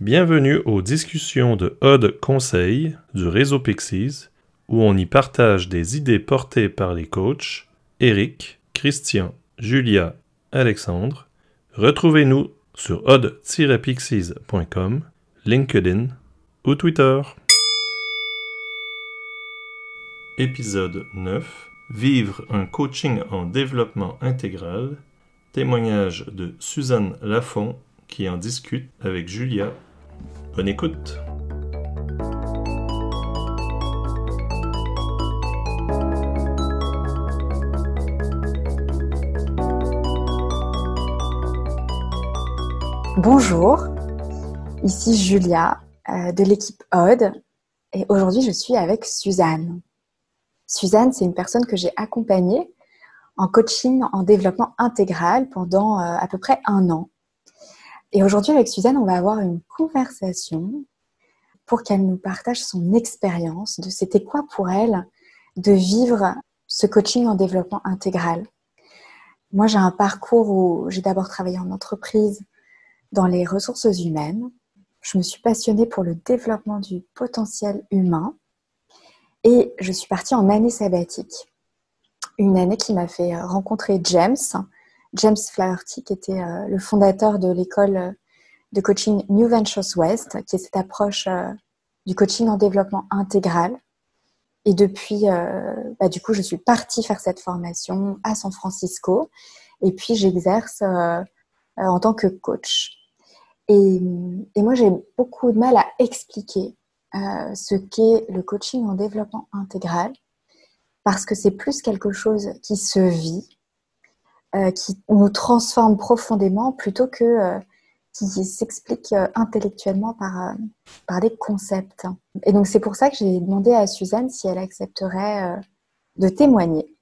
Bienvenue aux discussions de Odd Conseil du réseau Pixies, où on y partage des idées portées par les coachs Eric, Christian, Julia, Alexandre. Retrouvez-nous sur odd-pixies.com, LinkedIn ou Twitter. Épisode 9 Vivre un coaching en développement intégral. Témoignage de Suzanne Lafont qui en discute avec Julia Bonne écoute. Bonjour, ici Julia euh, de l'équipe Odd et aujourd'hui je suis avec Suzanne. Suzanne, c'est une personne que j'ai accompagnée en coaching en développement intégral pendant euh, à peu près un an. Et aujourd'hui, avec Suzanne, on va avoir une conversation pour qu'elle nous partage son expérience de c'était quoi pour elle de vivre ce coaching en développement intégral. Moi, j'ai un parcours où j'ai d'abord travaillé en entreprise dans les ressources humaines. Je me suis passionnée pour le développement du potentiel humain et je suis partie en année sabbatique. Une année qui m'a fait rencontrer James, James Flaherty, qui était euh, le fondateur de l'école euh, de coaching New Ventures West, qui est cette approche euh, du coaching en développement intégral. Et depuis, bah, du coup, je suis partie faire cette formation à San Francisco. Et puis, j'exerce en tant que coach. Et, et moi, j'ai beaucoup de mal à expliquer ce qu'est le coaching en développement intégral, parce que c'est plus quelque chose qui se vit, euh, qui nous transforme profondément plutôt que euh, qui s'explique euh, intellectuellement par, par des concepts. Et donc c'est pour ça que j'ai demandé à Suzanne si elle accepterait de témoigner.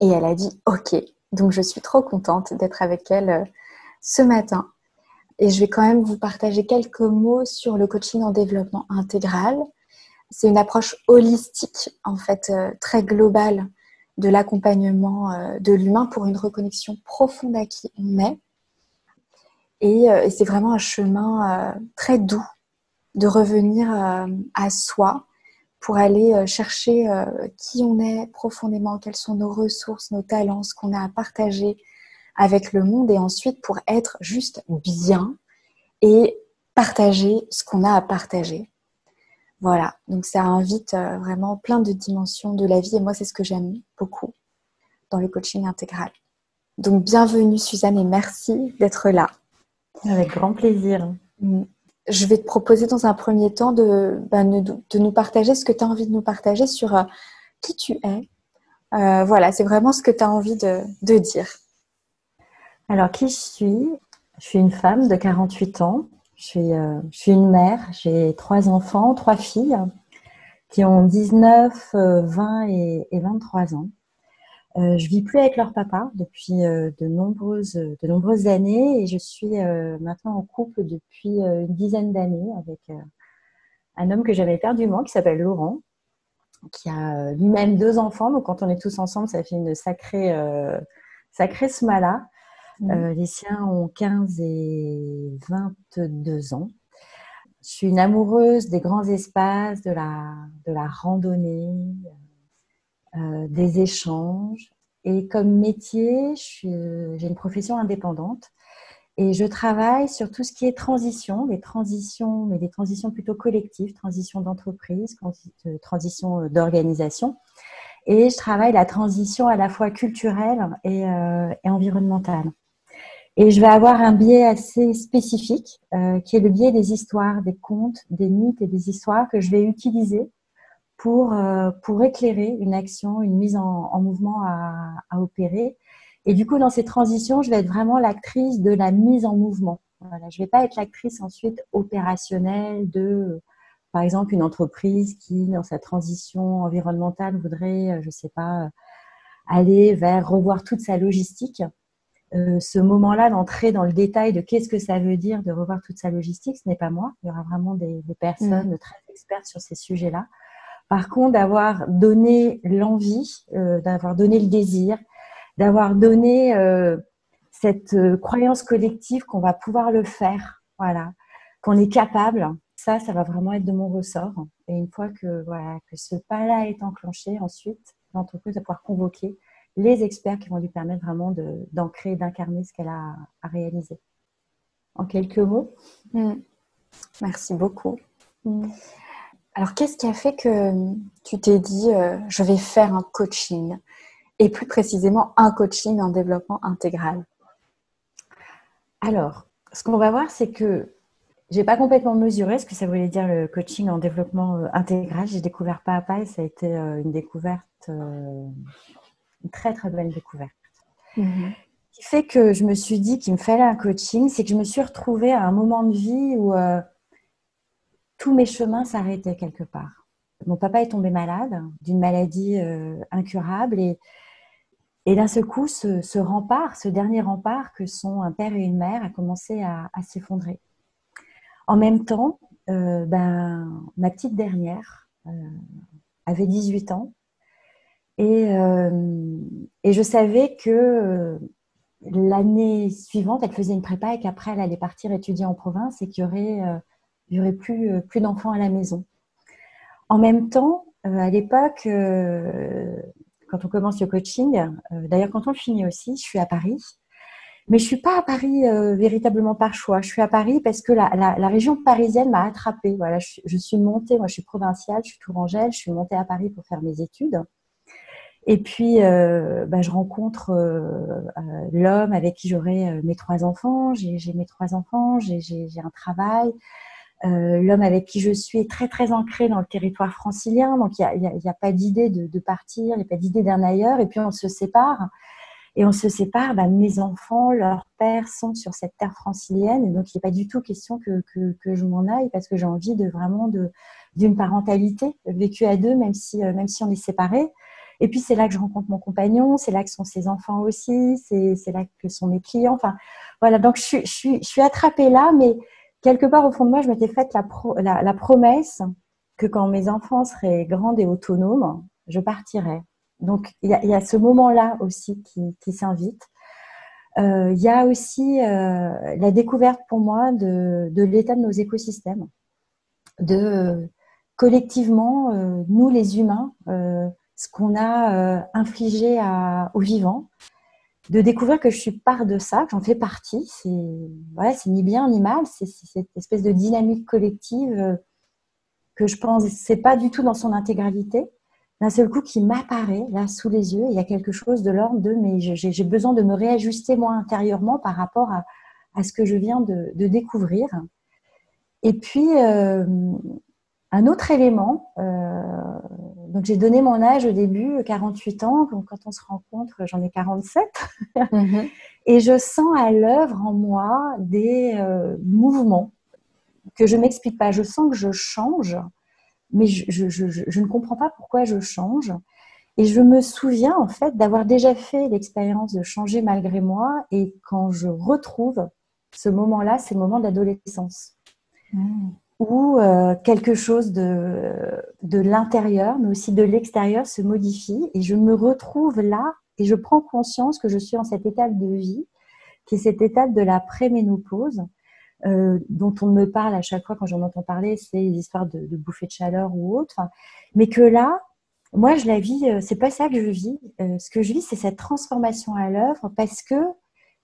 Et elle a dit OK. Donc je suis trop contente d'être avec elle ce matin. Et je vais quand même vous partager quelques mots sur le coaching en développement intégral. C'est une approche holistique, en fait, très globale de l'accompagnement euh, de l'humain pour une reconnexion profonde à qui on est. Et, euh, c'est vraiment un chemin euh, très doux de revenir à soi pour aller chercher qui on est profondément, quelles sont nos ressources, nos talents, ce qu'on a à partager avec le monde et ensuite pour être juste bien et partager ce qu'on a à partager. Voilà, donc ça invite euh, vraiment plein de dimensions de la vie et moi c'est ce que j'aime beaucoup dans le coaching intégral. Donc bienvenue Suzanne et merci d'être là. Avec grand plaisir. Mm. Je vais te proposer dans un premier temps de, ben, de, nous partager ce que tu as envie de nous partager sur euh, qui tu es. Euh, voilà, c'est vraiment ce que tu as envie de, de dire. Alors qui je suis? Je suis une femme de 48 ans je suis, euh, je suis une mère, j'ai trois enfants, trois filles qui ont 19, 20 euh, et, et 23 ans. Euh, je vis plus avec leur papa depuis euh, de nombreuses de nombreuses années et je suis maintenant en couple depuis une dizaine d'années avec un homme que j'avais éperdument qui s'appelle Laurent, qui a lui-même deux enfants. Donc quand on est tous ensemble, ça fait une sacrée sacrée smala. Euh, les siens ont 15 et 22 ans. Je suis une amoureuse des grands espaces, de la, de la randonnée, euh, des échanges. Et comme métier, j'ai une profession indépendante et je travaille sur tout ce qui est transition, les transitions, mais des transitions plutôt collectives, transition d'entreprise, transition d'organisation. Et je travaille la transition à la fois culturelle et, euh, et environnementale. Et je vais avoir un biais assez spécifique, euh, qui est le biais des histoires, des contes, des mythes et des histoires que je vais utiliser pour, euh, pour éclairer une action, une mise en, en mouvement à, à, opérer. Et du coup, dans ces transitions, je vais être vraiment l'actrice de la mise en mouvement. Voilà, je ne vais pas être l'actrice ensuite opérationnelle de, par exemple, une entreprise qui, dans sa transition environnementale, voudrait, euh, je ne sais pas, aller vers revoir toute sa logistique. Euh, ce moment-là d'entrer dans le détail de qu'est-ce que ça veut dire de revoir toute sa logistique, ce n'est pas moi. Il y aura vraiment des, personnes mm. très expertes sur ces sujets-là. Par contre, d'avoir donné l'envie, euh, d'avoir donné le désir, d'avoir donné euh, cette croyance collective qu'on va pouvoir le faire, voilà, qu'on est capable. Ça, ça va vraiment être de mon ressort. Et une fois que, voilà, que ce pas-là est enclenché, ensuite, l'entreprise va pouvoir convoquer les experts qui vont lui permettre vraiment d'ancrer, d'incarner ce qu'elle a à réaliser. En quelques mots. Mm. Merci beaucoup. Mm. Alors, qu'est-ce qui a fait que tu t'es dit, euh, je vais faire un coaching? Et plus précisément un coaching en développement intégral? Alors, ce qu'on va voir, c'est que j'ai pas complètement mesuré ce que ça voulait dire le coaching en développement euh, intégral. J'ai découvert pas à pas et ça a été euh, une découverte, une très très belle découverte. Mm-hmm. Ce qui fait que je me suis dit qu'il me fallait un coaching, c'est que je me suis retrouvée à un moment de vie où tous mes chemins s'arrêtaient quelque part. Mon papa est tombé malade d'une maladie euh, incurable et, et d'un seul coup, ce, rempart, ce dernier rempart que sont un père et une mère, a commencé à, s'effondrer. En même temps, euh, ben, ma petite dernière euh, avait 18 ans et, et, je savais que l'année suivante, elle faisait une prépa et qu'après, elle allait partir étudier en province et qu'il y aurait euh, plus d'enfants à la maison. En même temps, euh, à l'époque, euh, quand on commence le coaching, d'ailleurs quand on le finit aussi, je suis à Paris. Mais je suis pas à Paris véritablement par choix. Je suis à Paris parce que la, région parisienne m'a attrapée. Voilà, je, suis montée, moi je suis provinciale, je suis tourangelle, je suis montée à Paris pour faire mes études. Et puis, bah, je rencontre l'homme avec qui j'aurai mes trois enfants. J'ai mes trois enfants, j'ai un travail. Euh, l'homme avec qui je suis est très très ancré dans le territoire francilien, donc il n'y a, y a, pas d'idée de, de, partir, il n'y a pas d'idée d'un ailleurs, et puis on se sépare. Et on se sépare, bah, mes enfants, leurs pères sont sur cette terre francilienne, et donc il n'est pas du tout question que, que, que je m'en aille, parce que j'ai envie de vraiment de d'une parentalité vécue à deux, même si euh, même si on est séparés. Et puis c'est là que je rencontre mon compagnon, c'est là que sont ses enfants aussi, c'est là que sont mes clients. Enfin voilà, donc je je suis je suis attrapée là, mais quelque part au fond de moi, je m'étais faite la, promesse que quand mes enfants seraient grands et autonomes, je partirais. Donc il y, a, ce moment-là aussi qui, s'invite. Euh, il y a aussi euh, la découverte pour moi de, l'état de nos écosystèmes, de collectivement, euh, nous les humains, ce qu'on a infligé aux vivants, de découvrir que je suis part de ça, que j'en fais partie. C'est voilà, ni bien ni mal. C'est cette espèce de dynamique collective euh, que je pense c'est pas du tout dans son intégralité. D'un seul coup, qui m'apparaît là sous les yeux, il y a quelque chose de l'ordre de mais j'ai besoin de me réajuster moi intérieurement par rapport à, à ce que je viens de, de découvrir. Et puis euh, un autre élément, euh, donc j'ai donné mon âge au début, 48 ans. Donc quand on se rencontre, j'en ai 47. Mhm. Et je sens à l'œuvre en moi des euh, mouvements que je m'explique pas. Je sens que je change, mais je, je, ne comprends pas pourquoi je change. Et je me souviens en fait d'avoir déjà fait l'expérience de changer malgré moi. Et quand je retrouve ce moment-là, c'est le moment d'adolescence. Mmh où euh, quelque chose de, de l'intérieur, mais aussi de l'extérieur se modifie. Et je me retrouve là et je prends conscience que je suis en cette étape de vie, qui est cette étape de la préménopause, euh, dont on me parle à chaque fois quand j'en entends parler, c'est les histoires de, de bouffées de chaleur ou autre, mais que là, moi je la vis, euh, c'est pas ça que je vis. Ce que je vis, c'est cette transformation à l'œuvre parce que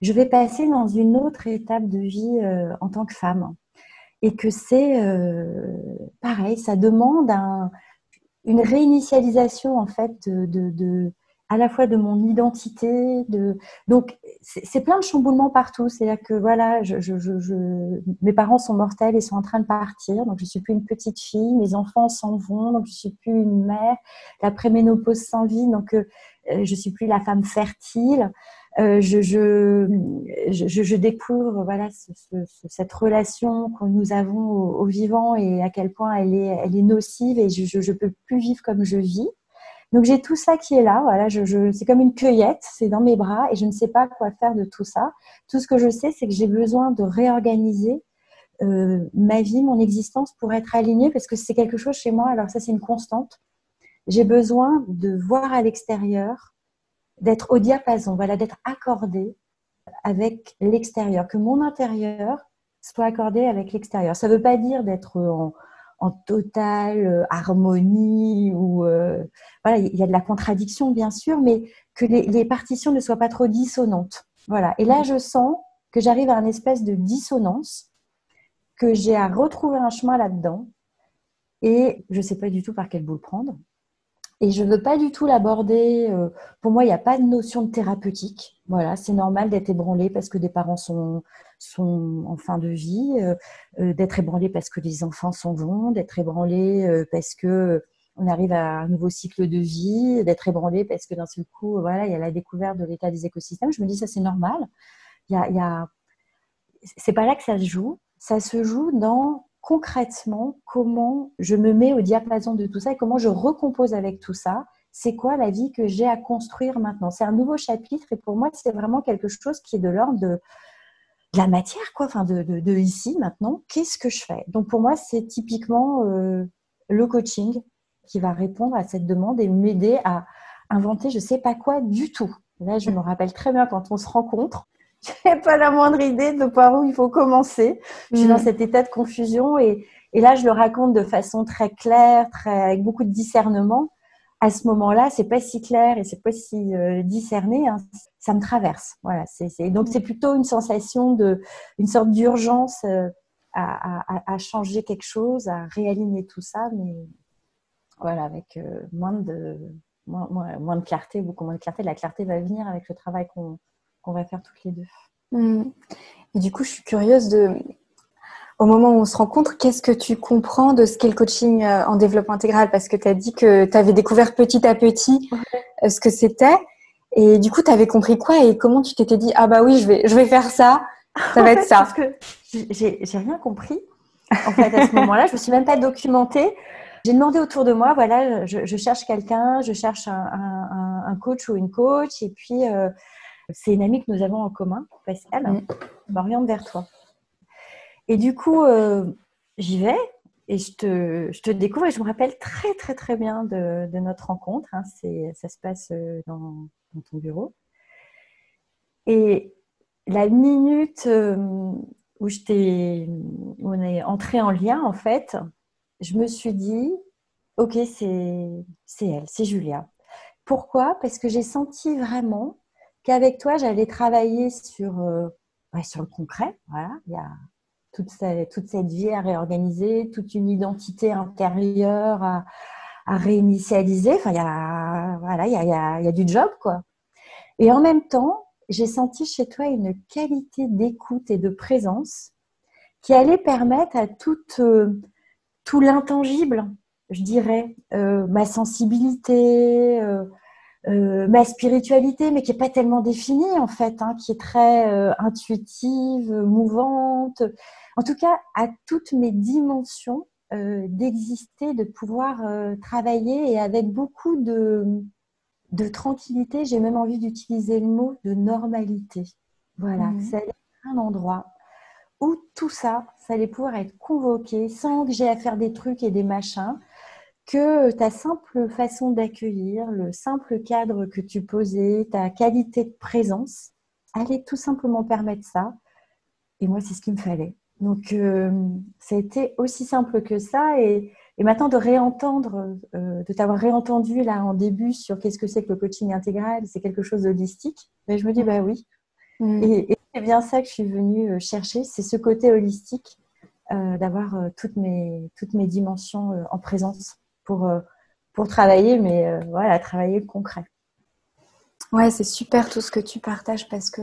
je vais passer dans une autre étape de vie en tant que femme et que c'est euh, pareil, ça demande un, une réinitialisation en fait de, de, à la fois de mon identité, de donc c'est plein de chamboulements partout. C'est-à-dire que voilà, je, je, je, mes parents sont mortels et sont en train de partir, donc je suis plus une petite fille. Mes enfants s'en vont, donc je suis plus une mère. La préménopause s'envie, donc euh, je suis plus la femme fertile. Euh, je, découvre voilà cette relation que nous avons au, vivant et à quel point elle est, nocive et je ne peux plus vivre comme je vis. Donc j'ai tout ça qui est là, voilà, c'est comme une cueillette, c'est dans mes bras et je ne sais pas quoi faire de tout ça. Tout ce que je sais, c'est que j'ai besoin de réorganiser euh, ma vie, mon existence pour être alignée parce que c'est quelque chose chez moi. Alors ça, c'est une constante. J'ai besoin de voir à l'extérieur d'être au diapason, voilà, d'être accordé avec l'extérieur, que mon intérieur soit accordé avec l'extérieur. Ça ne veut pas dire d'être en, totale euh, harmonie ou euh, voilà, il y a de la contradiction bien sûr, mais que les, partitions ne soient pas trop dissonantes. Voilà. Et là, je sens que j'arrive à une espèce de dissonance, que j'ai à retrouver un chemin là-dedans, et je ne sais pas du tout par quel bout le prendre. Et je ne veux pas du tout l'aborder. Euh, pour moi, il n'y a pas de notion de thérapeutique. Voilà, c'est normal d'être ébranlé parce que des parents sont, sont en fin de vie, euh, euh, d'être ébranlé parce que les enfants s'en vont, d'être ébranlé parce que on arrive à un nouveau cycle de vie, d'être ébranlé parce que d'un seul coup, voilà, il y a la découverte de l'état des écosystèmes. Je me dis ça, c'est normal. Il y a, il y a... c'est pas là que ça se joue. Ça se joue dans concrètement comment je me mets au diapason de tout ça et comment je recompose avec tout ça. C'est quoi la vie que j'ai à construire maintenant? C'est un nouveau chapitre et pour moi, c'est vraiment quelque chose qui est de l'ordre de, la matière, quoi, enfin de, ici maintenant. Qu'est-ce que je fais? Donc pour moi, c'est typiquement euh, le coaching qui va répondre à cette demande et m'aider à inventer je ne sais pas quoi du tout. Là, je me rappelle très bien quand on se rencontre, je n'ai pas la moindre idée de par où il faut commencer. Je suis dans mm. cet état de confusion et, et, là, je le raconte de façon très claire, très, avec beaucoup de discernement. À ce moment-là, c'est pas si clair et c'est pas si euh, discerné. Hein. Ça me traverse. Voilà. C'est, c'est... Donc, c'est plutôt une sensation de, une sorte d'urgence euh, à, à, à, changer quelque chose, à réaligner tout ça, mais voilà, avec euh, moins de moins, moins, moins, de clarté, beaucoup moins de clarté. La clarté va venir avec le travail qu'on qu'on va faire toutes les deux. Hmm. Et du coup, je suis curieuse de, au moment où on se rencontre, qu'est-ce que tu comprends de ce qu'est le coaching euh, en développement intégral? Parce que tu as dit que tu avais découvert petit à petit euh, ce que c'était. Et du coup, tu avais compris quoi et comment tu t'étais dit, ah bah oui, je vais, je vais faire ça, ça va être ça Parce que j'ai rien compris. En fait, à ce moment-là, je me suis même pas documentée. J'ai demandé autour de moi, voilà, je, je cherche quelqu'un, je cherche un, un, un, coach ou une coach, et puis euh, c'est une amie que nous avons en commun, Pascal, mm. m'oriente vers toi. Et du coup, euh, j'y vais et je te, je te, découvre et je me rappelle très très très bien de, notre rencontre. Hein. ça se passe euh, dans, ton bureau. Et la minute euh, où, je où on est entré en lien, en fait, je me suis dit, ok, c'est elle, c'est Julia. Pourquoi? Parce que j'ai senti vraiment qu'avec toi, j'allais travailler sur, euh, sur le concret. Voilà, il y a toute, toute cette vie à réorganiser, toute une identité intérieure à, à réinitialiser. Enfin, il y a, voilà, il y a, il y a du job, quoi. Et en même temps, j'ai senti chez toi une qualité d'écoute et de présence qui allait permettre à toute, euh, tout l'intangible, je dirais, euh, ma sensibilité, euh, ma spiritualité, mais qui est pas tellement définie en fait, hein, qui est très euh, intuitive, mouvante. En tout cas, à toutes mes dimensions euh, d'exister, de pouvoir travailler et avec beaucoup de, de tranquillité. J'ai même envie d'utiliser le mot de normalité. Voilà, mmh. allait être un endroit où tout ça, ça allait pouvoir être convoqué sans que j'ai à faire des trucs et des machins que ta simple façon d'accueillir, le simple cadre que tu posais, ta qualité de présence, allait tout simplement permettre ça. Et moi, c'est ce qu'il me fallait. Donc, euh, ça a été aussi simple que ça. Et, maintenant, de réentendre, euh, de t'avoir réentendu là en début sur qu'est-ce que c'est que le coaching intégral, c'est quelque chose d'holistique, ben, je me dis, bah oui. Mm. Et, c'est bien ça que je suis venue euh, chercher, c'est ce côté holistique, d'avoir toutes, mes, toutes mes dimensions en présence pour, euh, pour travailler, mais euh, voilà, travailler le concret. Ouais, c'est super tout ce que tu partages parce que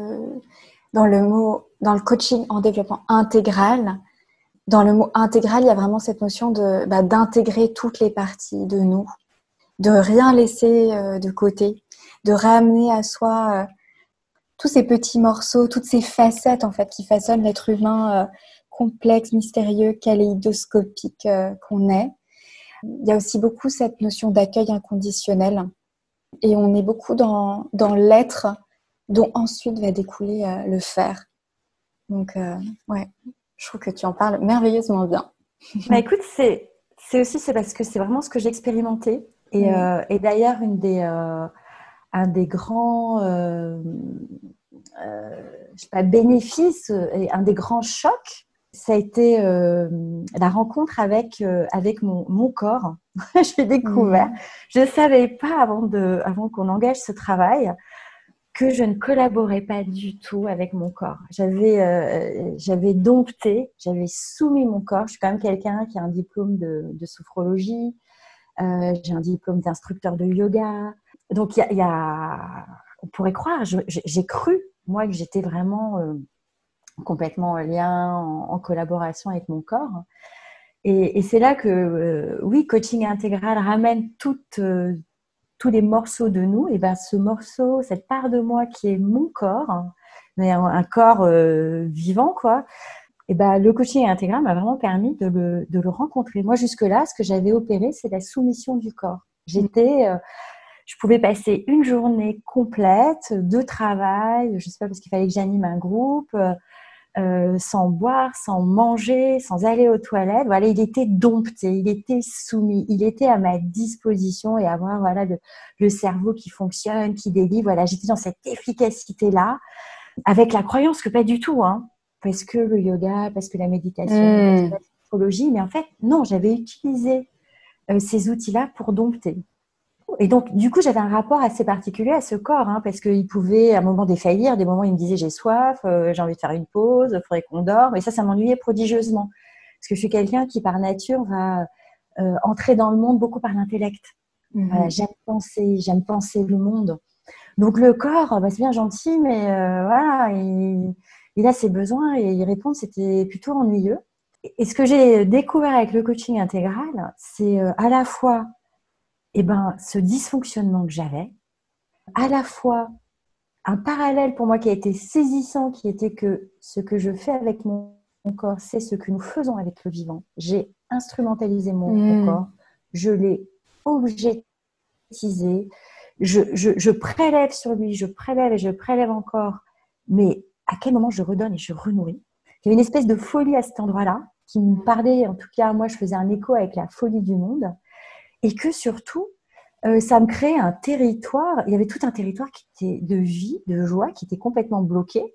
dans le mot, dans le coaching en développement intégral, dans le mot intégral, il y a vraiment cette notion de bah, d'intégrer toutes les parties de nous, de rien laisser euh, de côté, de ramener à soi tous ces petits morceaux, toutes ces facettes en fait qui façonnent l'être humain complexe, mystérieux, kaléidoscopique qu'on est il y a aussi beaucoup cette notion d'accueil inconditionnel. Et on est beaucoup dans, dans l'être dont ensuite va découler euh, le faire. Donc, euh, ouais, je trouve que tu en parles merveilleusement bien. Bah, écoute, c'est, c'est aussi c'est parce que c'est vraiment ce que j'ai expérimenté. Et, euh, et d'ailleurs, une des, un des grands je sais pas, bénéfices et un des grands chocs, ça a été euh, la rencontre avec, euh, avec mon, mon corps. je l'ai découvert. Mmh. Je ne savais pas avant, de, avant qu'on engage ce travail que je ne collaborais pas du tout avec mon corps. J'avais, euh, j'avais dompté, j'avais soumis mon corps. Je suis quand même quelqu'un qui a un diplôme de, de sophrologie, j'ai un diplôme d'instructeur de yoga. Donc, y, y a, on pourrait croire, j'ai cru, moi, que j'étais vraiment complètement en lien, en, collaboration avec mon corps. Et, c'est là que, euh, oui, coaching intégral ramène euh, tous les morceaux de nous. Et ben, ce morceau, cette part de moi qui est mon corps, mais un, corps euh, vivant, quoi. Et ben, le coaching intégral m'a vraiment permis de le, de le rencontrer. Moi, jusque-là, ce que j'avais opéré, c'est la soumission du corps. J'étais, je pouvais passer une journée complète de travail, je sais pas parce qu'il fallait que j'anime un groupe, euh, sans boire, sans manger, sans aller aux toilettes. Voilà, il était dompté, il était soumis, il était à ma disposition et avoir voilà le, le cerveau qui fonctionne, qui délivre. Voilà, j'étais dans cette efficacité là, avec la croyance que pas du tout, hein, parce que le yoga, parce que la méditation, mmh. la psychologie, mais en fait non, j'avais utilisé euh, ces outils-là pour dompter. Et donc, du coup, j'avais un rapport assez particulier à ce corps, hein, parce qu'il pouvait, à un moment, défaillir. Des moments, il me disait j'ai soif, euh, j'ai envie de faire une pause, il faudrait qu'on dorme. Et ça, ça m'ennuyait prodigieusement. Parce que je suis quelqu'un qui, par nature, va euh, entrer dans le monde beaucoup par l'intellect. Mhm. j'aime penser, j'aime penser le monde. Donc, le corps, bah, c'est bien gentil, mais euh, voilà, il, il, a ses besoins et y répondre, c'était plutôt ennuyeux. Et ce que j'ai découvert avec le coaching intégral, c'est à la fois eh ben, ce dysfonctionnement que j'avais, à la fois un parallèle pour moi qui a été saisissant, qui était que ce que je fais avec mon, corps, c'est ce que nous faisons avec le vivant. J'ai instrumentalisé mon, mmh. corps, je l'ai objetisé, je, je, prélève sur lui, je prélève et je prélève encore, mais à quel moment je redonne et je renourris? Il y avait une espèce de folie à cet endroit-là qui me parlait, en tout cas, moi, je faisais un écho avec la folie du monde et que surtout, euh, ça me créait un territoire, il y avait tout un territoire qui était de vie, de joie, qui était complètement bloqué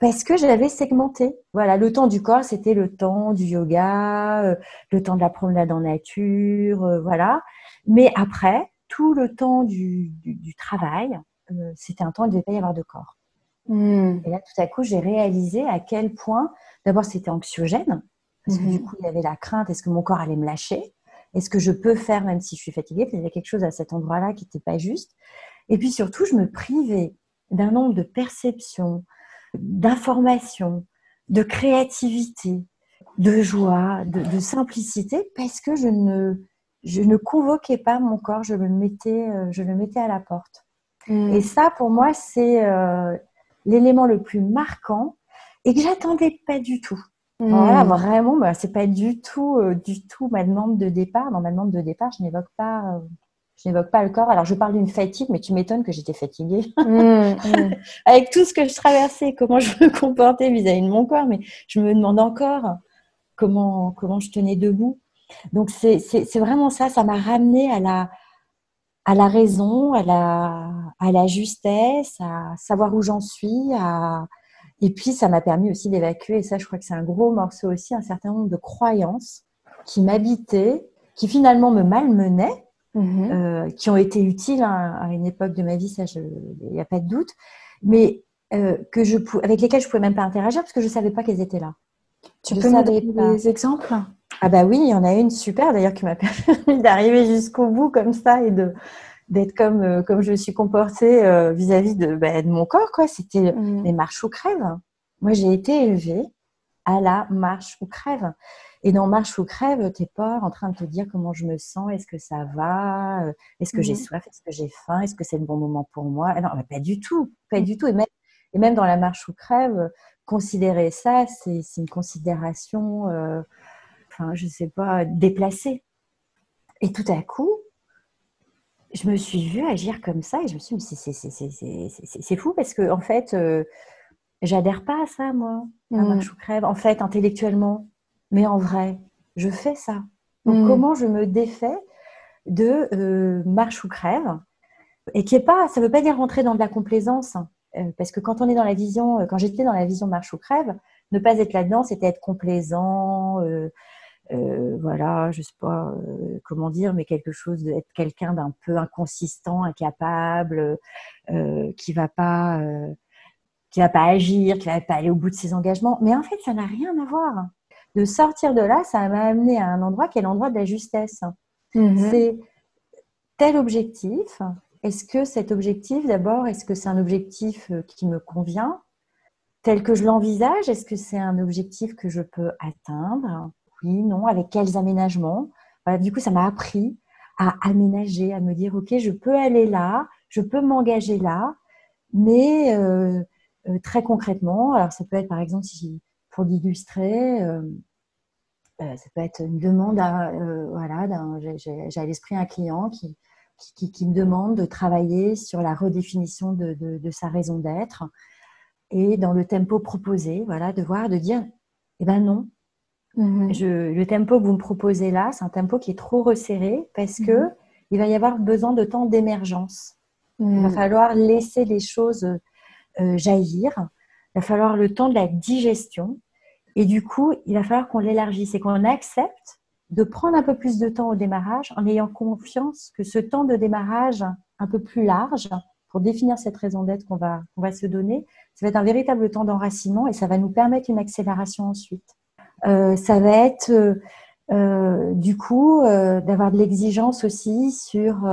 parce que j'avais segmenté. Voilà, le temps du corps, c'était le temps du yoga, euh, le temps de la promenade en nature, euh, voilà. Mais après, tout le temps du, du, travail, c'était un temps où il ne devait pas y avoir de corps. Hmm. Et là, tout à coup, j'ai réalisé à quel point, d'abord, c'était anxiogène, parce que du hmm. coup, il y avait la crainte, est-ce que mon corps allait me lâcher? Est-ce que je peux faire même si je suis fatiguée? Il y avait quelque chose à cet endroit-là qui n'était pas juste. Et puis surtout, je me privais d'un nombre de perceptions, d'informations, de créativité, de joie, de, simplicité, parce que je ne, je ne convoquais pas mon corps, je le mettais, euh, je le mettais à la porte. Mmh. Et ça, pour moi, c'est euh, l'élément le plus marquant et que j'attendais pas du tout. Voilà, hmm. vraiment, bah, c'est pas du tout, euh, du tout ma demande de départ. Dans ma demande de départ, je n'évoque pas, euh, je n'évoque pas le corps. Alors, je parle d'une fatigue, mais tu m'étonnes que j'étais fatiguée. Hmm, hmm. Avec tout ce que je traversais, comment je me comportais vis-à-vis de mon corps, mais je me demande encore comment, comment je tenais debout. Donc, c'est, c'est, vraiment ça. Ça m'a ramené à la, à la raison, à la, à la justesse, à savoir où j'en suis, à, et puis, ça m'a permis aussi d'évacuer, et ça, je crois que c'est un gros morceau aussi, un certain nombre de croyances qui m'habitaient, qui finalement me malmenaient, mhm. euh, qui ont été utiles à, une époque de ma vie, ça, il n'y a pas de doute, mais euh, que je, avec lesquelles je ne pouvais même pas interagir parce que je ne savais pas qu'elles étaient là. Tu peux me donner des exemples? Ah bah oui, il y en a une super d'ailleurs qui m'a permis d'arriver jusqu'au bout comme ça et de, d'être comme euh, comme je me suis comportée euh, vis-à-vis de, bah, de mon corps quoi. C'était mmh. les marches ou crève moi j'ai été élevée à la marche ou crève. Et dans marche ou crève t'es pas en train de te dire comment je me sens est-ce que ça va euh, est-ce que j'ai mmh. soif est-ce que j'ai faim est-ce que c'est le bon moment pour moi? Non pas du tout pas du tout. Et même et même dans la marche ou crève considérer ça c'est une considération enfin je sais pas déplacée. Et tout à coup je me suis vue agir comme ça et je me suis dit, c'est fou parce que, en fait, euh, j'adhère pas à ça, moi, à mmh. marche ou crève. En fait, intellectuellement, mais en vrai, je fais ça. Donc, mmh. comment je me défais de euh, marche ou crève Et qui est pas, ça veut pas dire rentrer dans de la complaisance. Hein. Euh, parce que quand on est dans la vision, quand j'étais dans la vision marche ou crève, ne pas être là-dedans, c'était être complaisant, euh, euh, voilà, je sais pas euh, comment dire, mais quelque chose d'être quelqu'un d'un peu inconsistant, incapable, euh, qui va pas, qui va pas agir, qui va pas aller au bout de ses engagements. Mais en fait, ça n'a rien à voir. De sortir de là, ça m'a amené à un endroit qui est l'endroit de la justesse. Mhm. C'est tel objectif. Est-ce que cet objectif, d'abord, est-ce que c'est un objectif qui me convient? Tel que je l'envisage Est-ce que c'est un objectif que je peux atteindre? Non. Avec quels aménagements voilà, Du coup, ça m'a appris à aménager, à me dire, OK, je peux aller là, je peux m'engager là, mais euh, euh, très concrètement, alors ça peut être par exemple, si, pour l'illustrer, euh, ça peut être une demande à, voilà, j'ai- à l'esprit un client qui, qui, me demande de travailler sur la redéfinition de, de- de sa raison d'être et dans le tempo proposé, voilà, de voir, de dire, eh ben non, Mhm. je, le tempo que vous me proposez là, c'est un tempo qui est trop resserré parce que Mhm. il va y avoir besoin de temps d'émergence. Il va Mhm. falloir laisser les choses euh, jaillir. Il va falloir le temps de la digestion. Et du coup, il va falloir qu'on l'élargisse et qu'on accepte de prendre un peu plus de temps au démarrage en ayant confiance que ce temps de démarrage un peu plus large pour définir cette raison d'être qu'on va, qu'on va se donner, ça va être un véritable temps d'enracinement et ça va nous permettre une accélération ensuite. Euh, ça va être euh, euh, du coup d'avoir de l'exigence aussi sur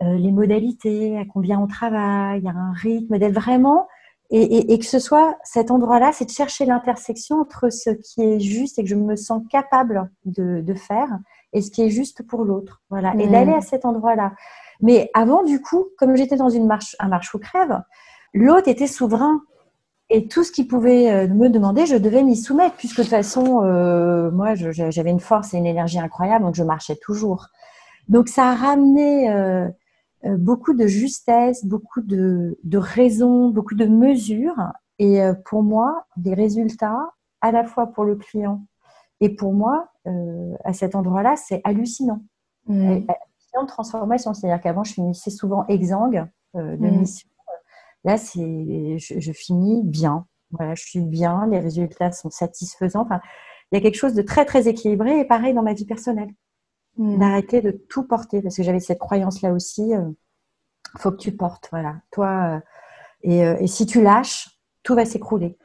les modalités, à combien on travaille, à un rythme, d'être vraiment et, et- et que ce soit cet endroit-là, c'est de chercher l'intersection entre ce qui est juste et que je me sens capable de, de faire et ce qui est juste pour l'autre. Voilà, et d'aller à cet endroit-là. Mais avant, du coup, comme j'étais dans une marche, un marche ou crève, l'autre était souverain. Et tout ce qu'il pouvait euh, me demander, je devais m'y soumettre, puisque de toute façon, euh, moi, j'avais une force et une énergie incroyable, donc je marchais toujours. Donc ça a ramené euh, beaucoup de justesse, beaucoup de, de raison, beaucoup de mesures. Et euh, pour moi, des résultats, à la fois pour le client et pour moi, à cet endroit-là, c'est hallucinant. Mhm. Hallucinant de transformation. C'est-à-dire qu'avant, je finissais souvent exsangue de Mm. mission. Là, c'est, je, je finis bien. Voilà, je suis bien, les résultats sont satisfaisants. Enfin, il y a quelque chose de très, très équilibré et pareil dans ma vie personnelle Mhm. d'arrêter de tout porter parce que j'avais cette croyance là aussi euh, faut que tu portes voilà toi euh, et, euh, et si tu lâches tout va s'écrouler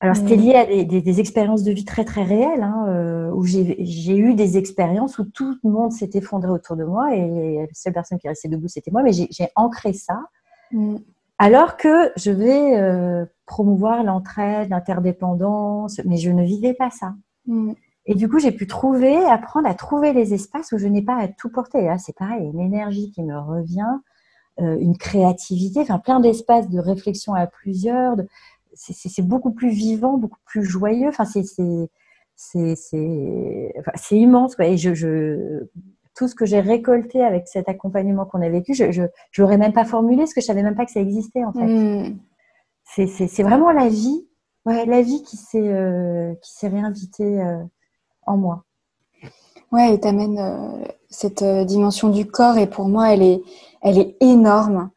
alors c'était Mhm. lié à des, des- des expériences de vie très très réelles hein, euh, où j'ai j'ai eu des expériences où tout le monde s'est effondré autour de moi et la seule personne qui est restée debout c'était moi mais j'ai j'ai ancré ça Mhm. Alors que je vais euh, promouvoir l'entraide l'interdépendance mais je ne vivais pas ça Mhm. et du coup, j'ai pu trouver, apprendre à trouver les espaces où je n'ai pas à tout porter. Là, c'est pareil, une énergie qui me revient, euh, une créativité, enfin plein d'espaces de réflexion à plusieurs. de- c'est- beaucoup plus vivant, beaucoup plus joyeux. Enfin, c'est c'est c'est c'est enfin, c'est immense. Quoi. Et je, je tout ce que j'ai récolté avec cet accompagnement qu'on a vécu, je l'aurais même pas formulé parce que je savais même pas que ça existait en fait. Mhm. C'est vraiment la vie, ouais, la vie qui s'est euh, qui s'est réinvitée euh, en moi. Ouais, et t'amènes euh, cette euh, dimension du corps et pour moi, elle est, elle est énorme.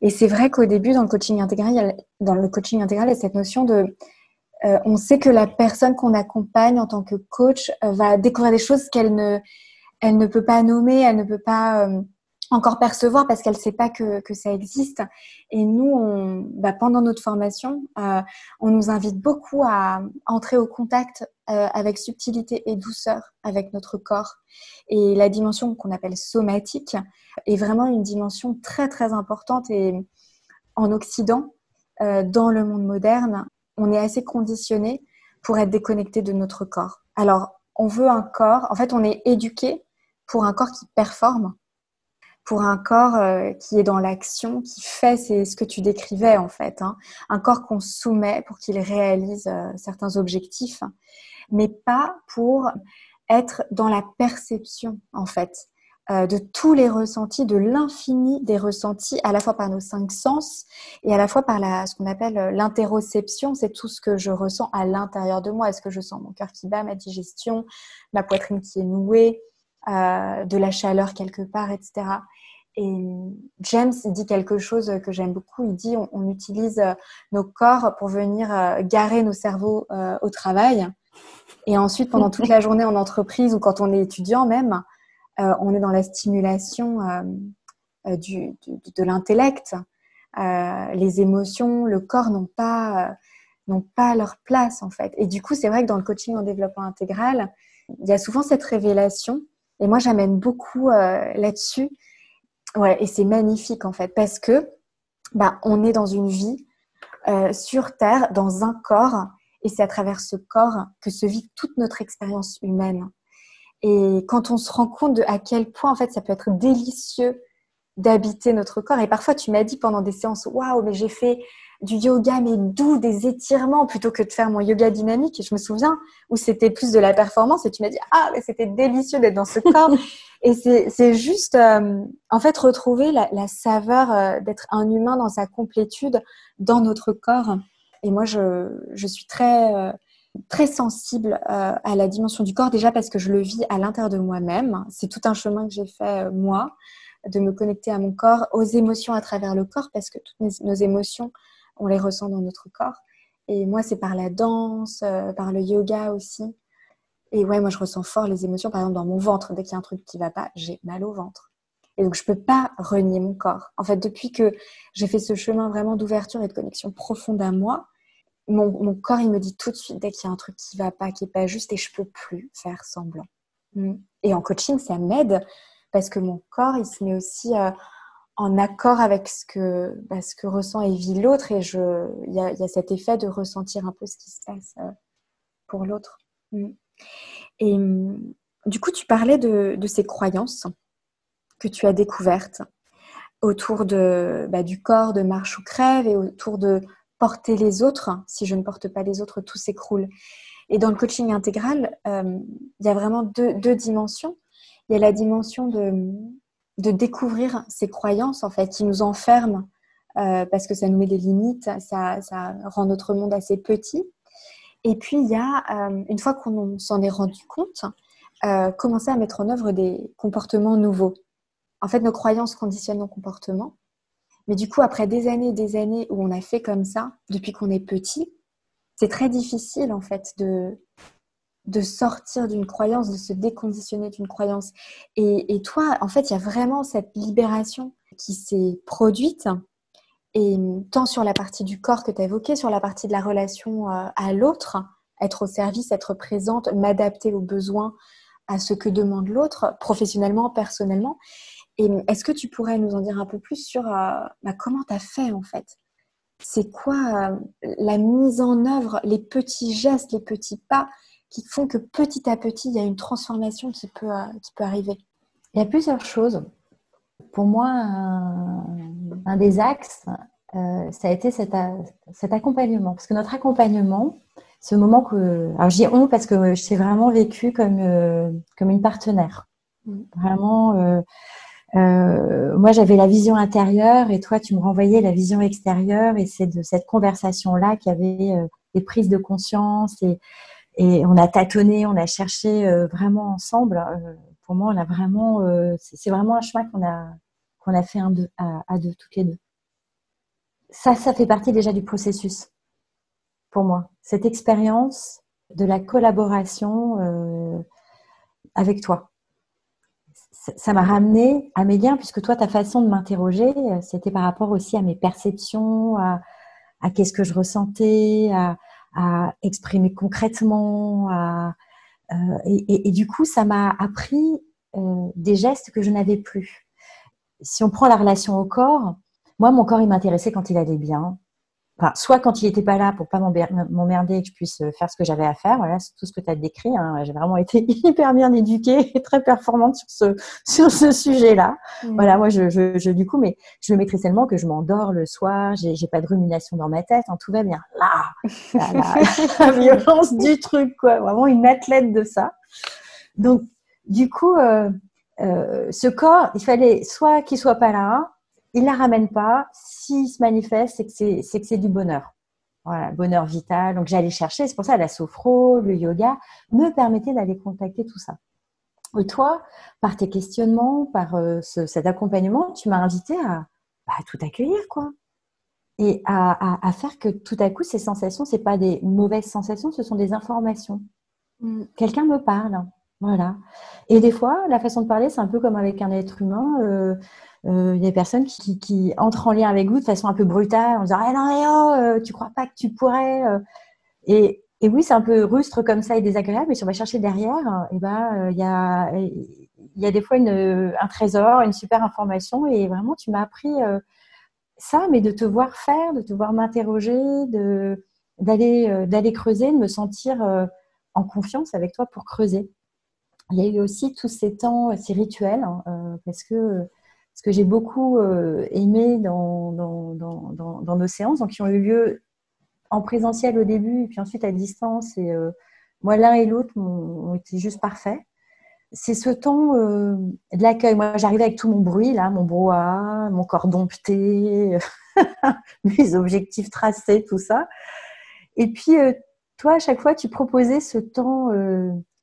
Et c'est vrai qu'au début, dans le coaching intégral, il y a, dans le coaching intégral, il y a cette notion de, euh, on sait que la personne qu'on accompagne en tant que coach va découvrir des choses qu'elle ne, elle ne peut pas nommer, elle ne peut pas euh, encore percevoir parce qu'elle ne sait pas que, ça existe. Et nous, bah, pendant notre formation, euh, on nous invite beaucoup à entrer au contact euh, avec subtilité et douceur avec notre corps. Et la dimension qu'on appelle somatique est vraiment une dimension très très importante. Et en Occident, dans le monde moderne, on est assez conditionné pour être déconnecté de notre corps. Alors, on veut un corps, en fait, on est éduqué pour un corps qui performe, pour un corps euh, qui est dans l'action, qui fait, c'est ce que tu décrivais en fait, hein. un corps qu'on soumet pour qu'il réalise euh, certains objectifs, mais pas pour être dans la perception en fait euh, de tous les ressentis, de l'infini des ressentis, à la fois par nos cinq sens et à la fois par ce qu'on appelle l'interoception, c'est tout ce que je ressens à l'intérieur de moi. Est-ce que je sens mon cœur qui bat, ma digestion, ma poitrine qui est nouée, euh, de la chaleur quelque part, etc. Et James dit quelque chose que j'aime beaucoup. Il dit on, utilise nos corps pour venir garer nos cerveaux au travail. Et ensuite, pendant toute la journée en entreprise ou quand on est étudiant même, on est dans la stimulation du, de l'intellect. les émotions, le corps n'ont pas n'ont pas leur place en fait. Et du coup, c'est vrai que dans le coaching en développement intégral, il y a souvent cette révélation. Et moi, j'amène beaucoup euh, là-dessus. Ouais, et c'est magnifique en fait parce que bah, on est dans une vie euh, sur Terre, dans un corps, et c'est à travers ce corps que se vit toute notre expérience humaine. Et quand on se rend compte à quel point en fait ça peut être délicieux d'habiter notre corps. Et parfois, tu m'as dit pendant des séances, waouh, mais j'ai fait du yoga, mais doux, des étirements, plutôt que de faire mon yoga dynamique. Et je me souviens où c'était plus de la performance. Et tu m'as dit, ah, mais c'était délicieux d'être dans ce corps. et c'est juste, euh, en fait, retrouver la, saveur euh, d'être un humain dans sa complétude dans notre corps. Et moi, je, je suis très, euh, très sensible à la dimension du corps, déjà parce que je le vis à l'intérieur de moi-même. C'est tout un chemin que j'ai fait moi de me connecter à mon corps, aux émotions à travers le corps, parce que toutes nos émotions on les ressent dans notre corps. Et moi, c'est par la danse, euh, par le yoga aussi. Et ouais, moi, je ressens fort les émotions. Par exemple, dans mon ventre, dès qu'il y a un truc qui va pas, j'ai mal au ventre. Et donc, je peux pas renier mon corps. En fait, depuis que j'ai fait ce chemin vraiment d'ouverture et de connexion profonde à moi, mon, corps, il me dit tout de suite dès qu'il y a un truc qui va pas, qui est pas juste, et je peux plus faire semblant. Mm. Et en coaching, ça m'aide parce que mon corps, il se met aussi euh, en accord avec ce que, bah, ce que ressent et vit l'autre. Et il y a, cet effet de ressentir un peu ce qui se passe euh, pour l'autre. Mm. Et mm, du coup, tu parlais de, ces croyances que tu as découvertes autour de, bah, du corps de marche ou crève et autour de porter les autres. Si je ne porte pas les autres, tout s'écroule. Et dans le coaching intégral, euh, il y a vraiment deux, dimensions. Il y a la dimension de, de découvrir ces croyances en fait qui nous enferment euh, parce que ça nous met des limites, ça, rend notre monde assez petit. Et puis il y a, euh, une fois qu'on s'en est rendu compte, euh, commencer à mettre en œuvre des comportements nouveaux. En fait, nos croyances conditionnent nos comportements. Mais du coup, après des années et des années où on a fait comme ça, depuis qu'on est petit, c'est très difficile en fait de, de sortir d'une croyance, de se déconditionner d'une croyance. Et, toi, en fait, il y a vraiment cette libération qui s'est produite, et tant sur la partie du corps que tu as évoqué, sur la partie de la relation euh, à l'autre, être au service, être présente, m'adapter aux besoins, à ce que demande l'autre, professionnellement, personnellement. Et est-ce que tu pourrais nous en dire un peu plus sur euh, bah, comment tu as fait en fait? C'est quoi euh, la mise en œuvre, les petits gestes, les petits pas qui font que petit à petit, il y a une transformation qui peut, euh, qui peut arriver Il y a plusieurs choses. Pour moi, un, des axes, euh, ça a été cet, cet, accompagnement. Parce que notre accompagnement, ce moment que... Alors, j'ai honte parce que je t'ai vraiment vécu comme, euh, comme une partenaire. Mm. Vraiment... moi, j'avais la vision intérieure et toi, tu me renvoyais la vision extérieure. Et c'est de cette conversation-là qu'il y avait des prises de conscience et, et on a tâtonné, on a cherché euh, vraiment ensemble. Euh, pour moi, on a vraiment, euh, c'est vraiment un chemin qu'on a qu'on a fait à, deux, toutes les deux. Ça, ça fait partie déjà du processus pour moi. Cette expérience de la collaboration avec toi. Ça m'a ramené à mes liens, puisque toi, ta façon de m'interroger, c'était par rapport aussi à mes perceptions, à, à qu'est-ce que je ressentais, à, à exprimer concrètement. À, euh, et, du coup, ça m'a appris euh, des gestes que je n'avais plus. Si on prend la relation au corps, moi, mon corps, il m'intéressait quand il allait bien soit quand il n'était pas là pour pas m'emmerder et que je puisse euh, faire ce que j'avais à faire, voilà, c'est tout ce que tu as décrit. Hein. J'ai vraiment été hyper bien éduquée et très performante sur ce, sur ce sujet-là. Mmh. Voilà, moi, je, je, du coup, mais je le maîtrise tellement que je m'endors le soir, j'ai, j'ai pas de rumination dans ma tête, hein, tout va bien. Là, la, violence du truc, quoi. Vraiment une athlète de ça. Donc, du coup, euh, euh, ce corps, il fallait soit qu'il soit pas là, il la ramène pas. S'il se manifeste, c'est que c'est, c'est que c'est du bonheur. Voilà, bonheur vital. Donc j'allais chercher. C'est pour ça la sophro, le yoga me permettait d'aller contacter tout ça. Et toi, par tes questionnements, par euh, cet accompagnement, tu m'as invité à, bah, tout accueillir, quoi. Et à, faire que tout à coup, ces sensations, ce pas des mauvaises sensations, ce sont des informations. Mm. Quelqu'un me parle. Voilà. Et des fois, la façon de parler, c'est un peu comme avec un être humain. Euh, euh, il des personnes qui, entrent en lien avec vous de façon un peu brutale en disant ah non, mais oh, tu crois pas que tu pourrais et, et oui, c'est un peu rustre comme ça et désagréable, mais si on va chercher derrière, eh ben, euh, il y, a, y a des fois un trésor, une super information, et vraiment, tu m'as appris euh, ça, mais de te voir faire, de te voir m'interroger, de, d'aller, euh, d'aller creuser, de me sentir en confiance avec toi pour creuser. Il y a eu aussi tous ces temps, ces rituels, hein, parce que ce que j'ai beaucoup aimé dans, nos séances, donc qui ont eu lieu en présentiel au début et puis ensuite à distance. Et euh, moi, l'un et l'autre ont été juste parfaits. C'est ce temps euh, de l'accueil. Moi, j'arrivais avec tout mon bruit, là, mon brouhaha, mon corps dompté, mes objectifs tracés, tout ça. Et puis, euh, toi, à chaque fois, tu proposais ce temps,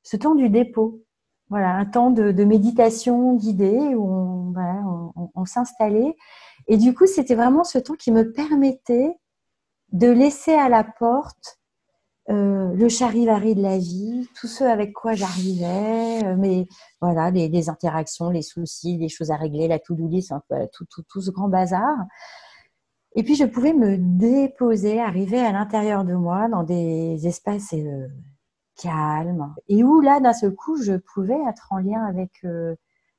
ce temps du dépôt. Voilà, un temps de, méditation guidée où on, s'installait. Et du coup, c'était vraiment ce temps qui me permettait de laisser à la porte euh, le charivari de la vie, tout ce avec quoi j'arrivais, euh, mais voilà, les, interactions, les soucis, les choses à régler, la to-do list, tout, ce grand bazar. Et puis je pouvais me déposer, arriver à l'intérieur de moi dans des espaces euh, calmes, et où là, d'un seul coup, je pouvais être en lien avec,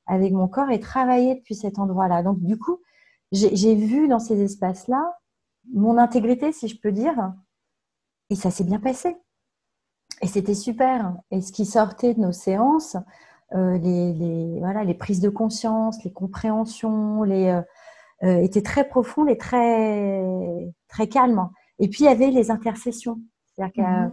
avec mon corps et travailler depuis cet endroit-là. Donc du coup, j'ai vu dans ces espaces-là mon intégrité, si je peux dire. Et ça s'est bien passé. Et c'était super. Et ce qui sortait de nos séances, euh, les, voilà, les prises de conscience, les compréhensions, les, euh, euh, étaient très profondes et très, très calmes. Et puis, il y avait les intercessions. C'est-à-dire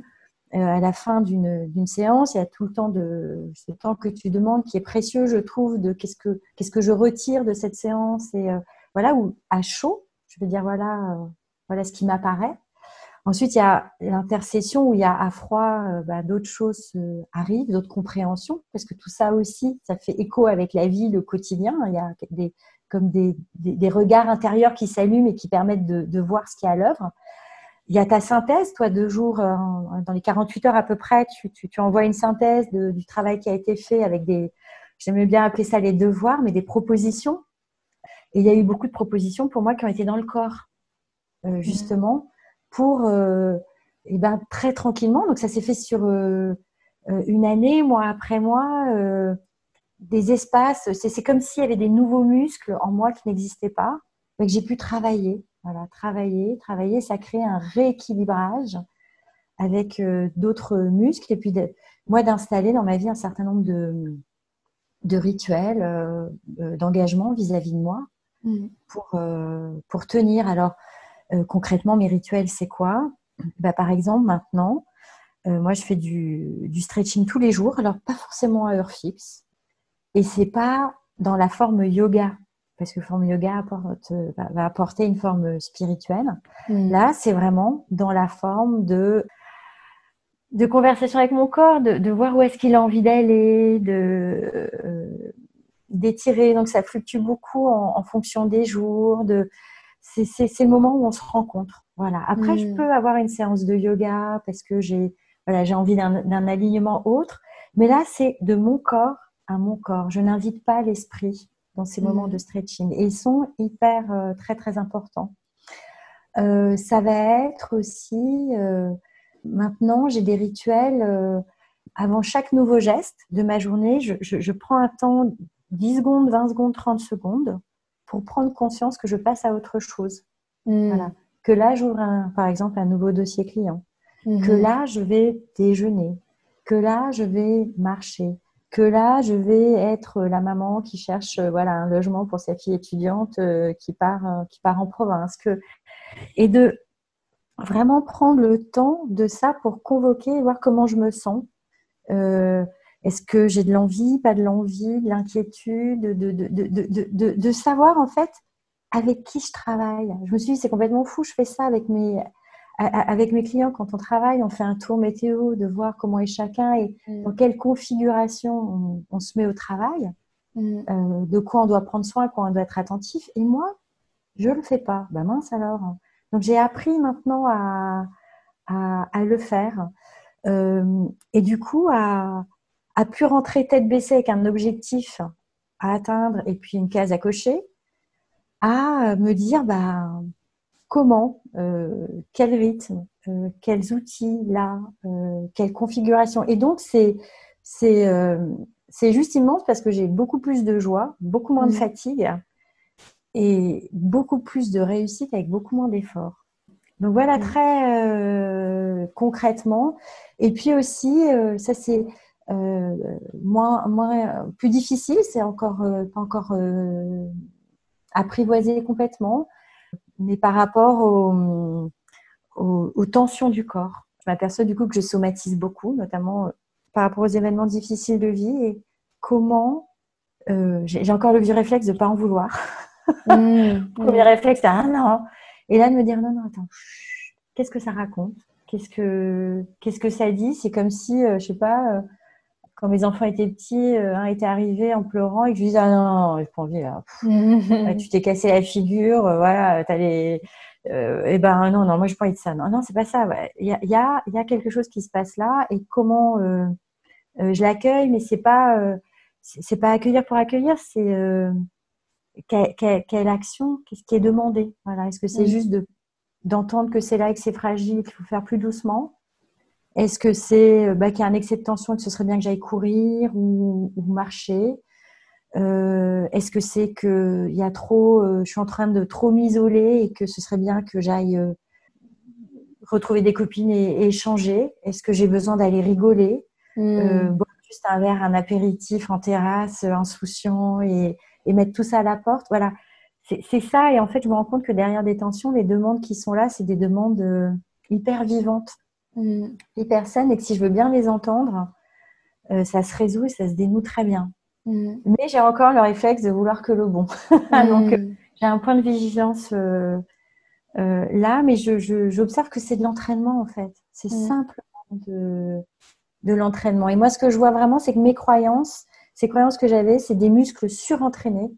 mhm. la fin d'une séance, il y a tout le temps de ce temps que tu demandes qui est précieux, je trouve, de qu'est-ce que, qu'est-ce que je retire de cette séance. Et voilà, ou à chaud, je veux dire, voilà, voilà ce qui m'apparaît. Ensuite, il y a l'intercession où il y a à froid, euh, bah, d'autres choses euh, arrivent, d'autres compréhensions, parce que tout ça aussi, ça fait écho avec la vie, le quotidien. Il y a des, comme des, regards intérieurs qui s'allument et qui permettent de, voir ce qui est à l'œuvre. Il y a ta synthèse, toi, deux jours, euh, dans les 48 heures à peu près, tu, envoies une synthèse du travail qui a été fait avec des, j'aimais bien appeler ça les devoirs, mais des propositions. Et il y a eu beaucoup de propositions pour moi qui ont été dans le corps. Euh, mmh. justement, pour euh, et ben, très tranquillement. Donc ça s'est fait sur une année, mois après mois, des espaces. C'est comme s'il y avait des nouveaux muscles en moi qui n'existaient pas, et que j'ai pu travailler. Voilà, travailler, travailler, ça crée un rééquilibrage avec d'autres muscles et puis moi d'installer dans ma vie un certain nombre de, de rituels d'engagement vis-à-vis de moi mmh. pour, pour tenir. Alors, euh, concrètement, mes rituels, c'est quoi? Bah, Par exemple, maintenant, euh, moi, je fais du, stretching tous les jours, alors pas forcément à heure fixe. Et c'est pas dans la forme yoga, parce que forme yoga apporte, va, apporter une forme spirituelle. Mm. Là, c'est vraiment dans la forme de de conversation avec mon corps, de, voir où est-ce qu'il a envie d'aller, de euh, d'étirer. Donc ça fluctue beaucoup en, en, fonction des jours, de c'est le moment où on se rencontre. Voilà. Après, je mm. peux avoir une séance de yoga parce que j'ai voilà, j'ai envie d'un alignement autre. Mais là, c'est de mon corps à mon corps. Je n'invite pas l'esprit dans ces moments mm. de stretching. Et ils sont hyper, euh, très, très importants. Euh, ça va être aussi, euh, maintenant, j'ai des rituels. avant chaque nouveau geste de ma journée, je, je prends un temps 10 secondes, 20 secondes, 30 secondes pour prendre conscience que je passe à autre chose. Voilà. Que là, j'ouvre par exemple un nouveau dossier client. Que là, je vais déjeuner. Que là, je vais marcher. Que là, je vais être la maman qui cherche euh, voilà un logement pour sa fille étudiante euh, qui part euh, qui part en province. Et de vraiment prendre le temps de ça pour convoquer, voir comment je me sens. Est-ce que j'ai de l'envie, pas de l'envie, de l'inquiétude, de, de, de, savoir en fait avec qui je travaille. Je me suis dit, c'est complètement fou, je fais ça avec mes, avec mes clients, quand on travaille, on fait un tour météo de voir comment est chacun et mm. dans quelle configuration on, se met au travail, mm. euh, de quoi on doit prendre soin, quoi on doit être attentif. Et moi, je le fais pas. Ben mince alors. Donc j'ai appris maintenant à, à, le faire. Euh, et du coup, à, à pu rentrer tête baissée avec un objectif à atteindre et puis une case à cocher, à me dire bah, comment, euh, quel rythme, euh, quels outils là, euh, quelle configuration. Et donc, c'est, c'est, c'est juste immense parce que j'ai beaucoup plus de joie, beaucoup moins de mmh. fatigue et beaucoup plus de réussite avec beaucoup moins d'efforts. Donc voilà mmh. très concrètement. Et puis aussi, ça c'est moins, moins, plus difficile, c'est encore pas encore apprivoisé complètement mais par rapport aux, tensions du corps. Je m'aperçois du coup que je somatise beaucoup, notamment euh, par rapport aux événements difficiles de vie et comment euh, j'ai encore le vieux réflexe de ne pas en vouloir. Mmh, Premier mmh. réflexe, c'est ah non. Et là, de me dire non, non, attends, qu'est-ce que ça raconte? Qu'est-ce que qu'est-ce que ça dit? C'est comme si, euh, je sais pas, quand mes enfants étaient petits, un était arrivé en pleurant et que je disais ah non, non, non j'ai pas envie là. tu t'es cassé la figure, voilà, t'as les euh, eh ben non, non, moi je pas de ça. Non, non, c'est pas ça. Il y, a, y, a, y, a, quelque chose qui se passe là et comment euh, euh, je l'accueille, mais c'est pas euh, c'est pas accueillir pour accueillir, c'est euh, quelle, quelle, quelle, action, qu'est-ce qui est demandé. Voilà, est-ce que c'est juste de d'entendre que c'est là et que c'est fragile, qu'il faut faire plus doucement? Est-ce que c'est euh, bah, qu'il y a un excès de tension et que ce serait bien que j'aille courir ou, marcher? Euh, Est-ce que c'est que il y a trop, euh, je suis en train de trop m'isoler et que ce serait bien que j'aille retrouver des copines et, échanger? Est-ce que j'ai besoin d'aller rigoler? Hmm. boire juste un verre, un apéritif en terrasse, insouciant et, et mettre tout ça à la porte? Voilà, c'est ça. Et en fait, je me rends compte que derrière des tensions, les demandes qui sont là, c'est des demandes hyper vivantes hyper saines et que si je veux bien les entendre, euh, ça se résout et ça se dénoue très bien. Mm. Mais j'ai encore le réflexe de vouloir que le bon. Donc mm. j'ai un point de vigilance euh, euh, là, mais j'observe que c'est de l'entraînement en fait. C'est simplement de, de l'entraînement. Et moi, ce que je vois vraiment, c'est que mes croyances, ces croyances que j'avais, c'est des muscles surentraînés.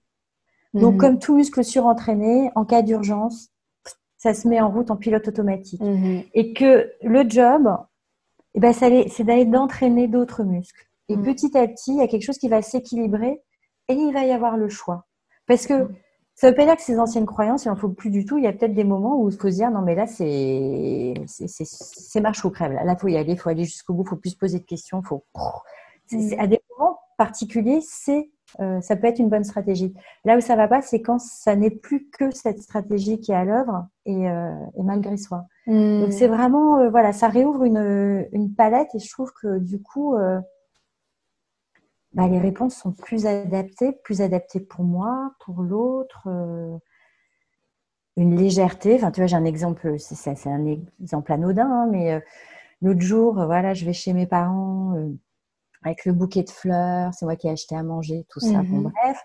Donc, comme tout muscle surentraîné, en cas d'urgence, ça se met en route en pilote automatique. Mhm. Et que le job, eh ben, c'est d'aller d'entraîner d'autres muscles. Et mhm. petit à petit, il y a quelque chose qui va s'équilibrer et il va y avoir le choix. Parce que mhm. ça ne veut pas dire que ces anciennes croyances, il n'en faut plus du tout. Il y a peut-être des moments où il faut se dire non, mais là, c'est marche ou crève. Là, il faut y aller, il faut aller jusqu'au bout, il faut plus se poser de questions. Faut... À des moments particuliers, c'est euh, ça peut être une bonne stratégie. Là où ça va pas, c'est quand ça n'est plus que cette stratégie qui est à l'œuvre et, euh, malgré soi. Hmm. Donc c'est vraiment, euh, voilà, ça réouvre une, une, palette et je trouve que du coup, bah, les réponses sont plus adaptées, plus adaptées pour moi, pour l'autre. une légèreté. Enfin, tu vois, j'ai un exemple, c'est un exemple anodin, hein, mais l'autre jour, voilà, je vais chez mes parents avec le bouquet de fleurs, c'est moi qui ai acheté à manger, tout ça. Bon, mhm. bref.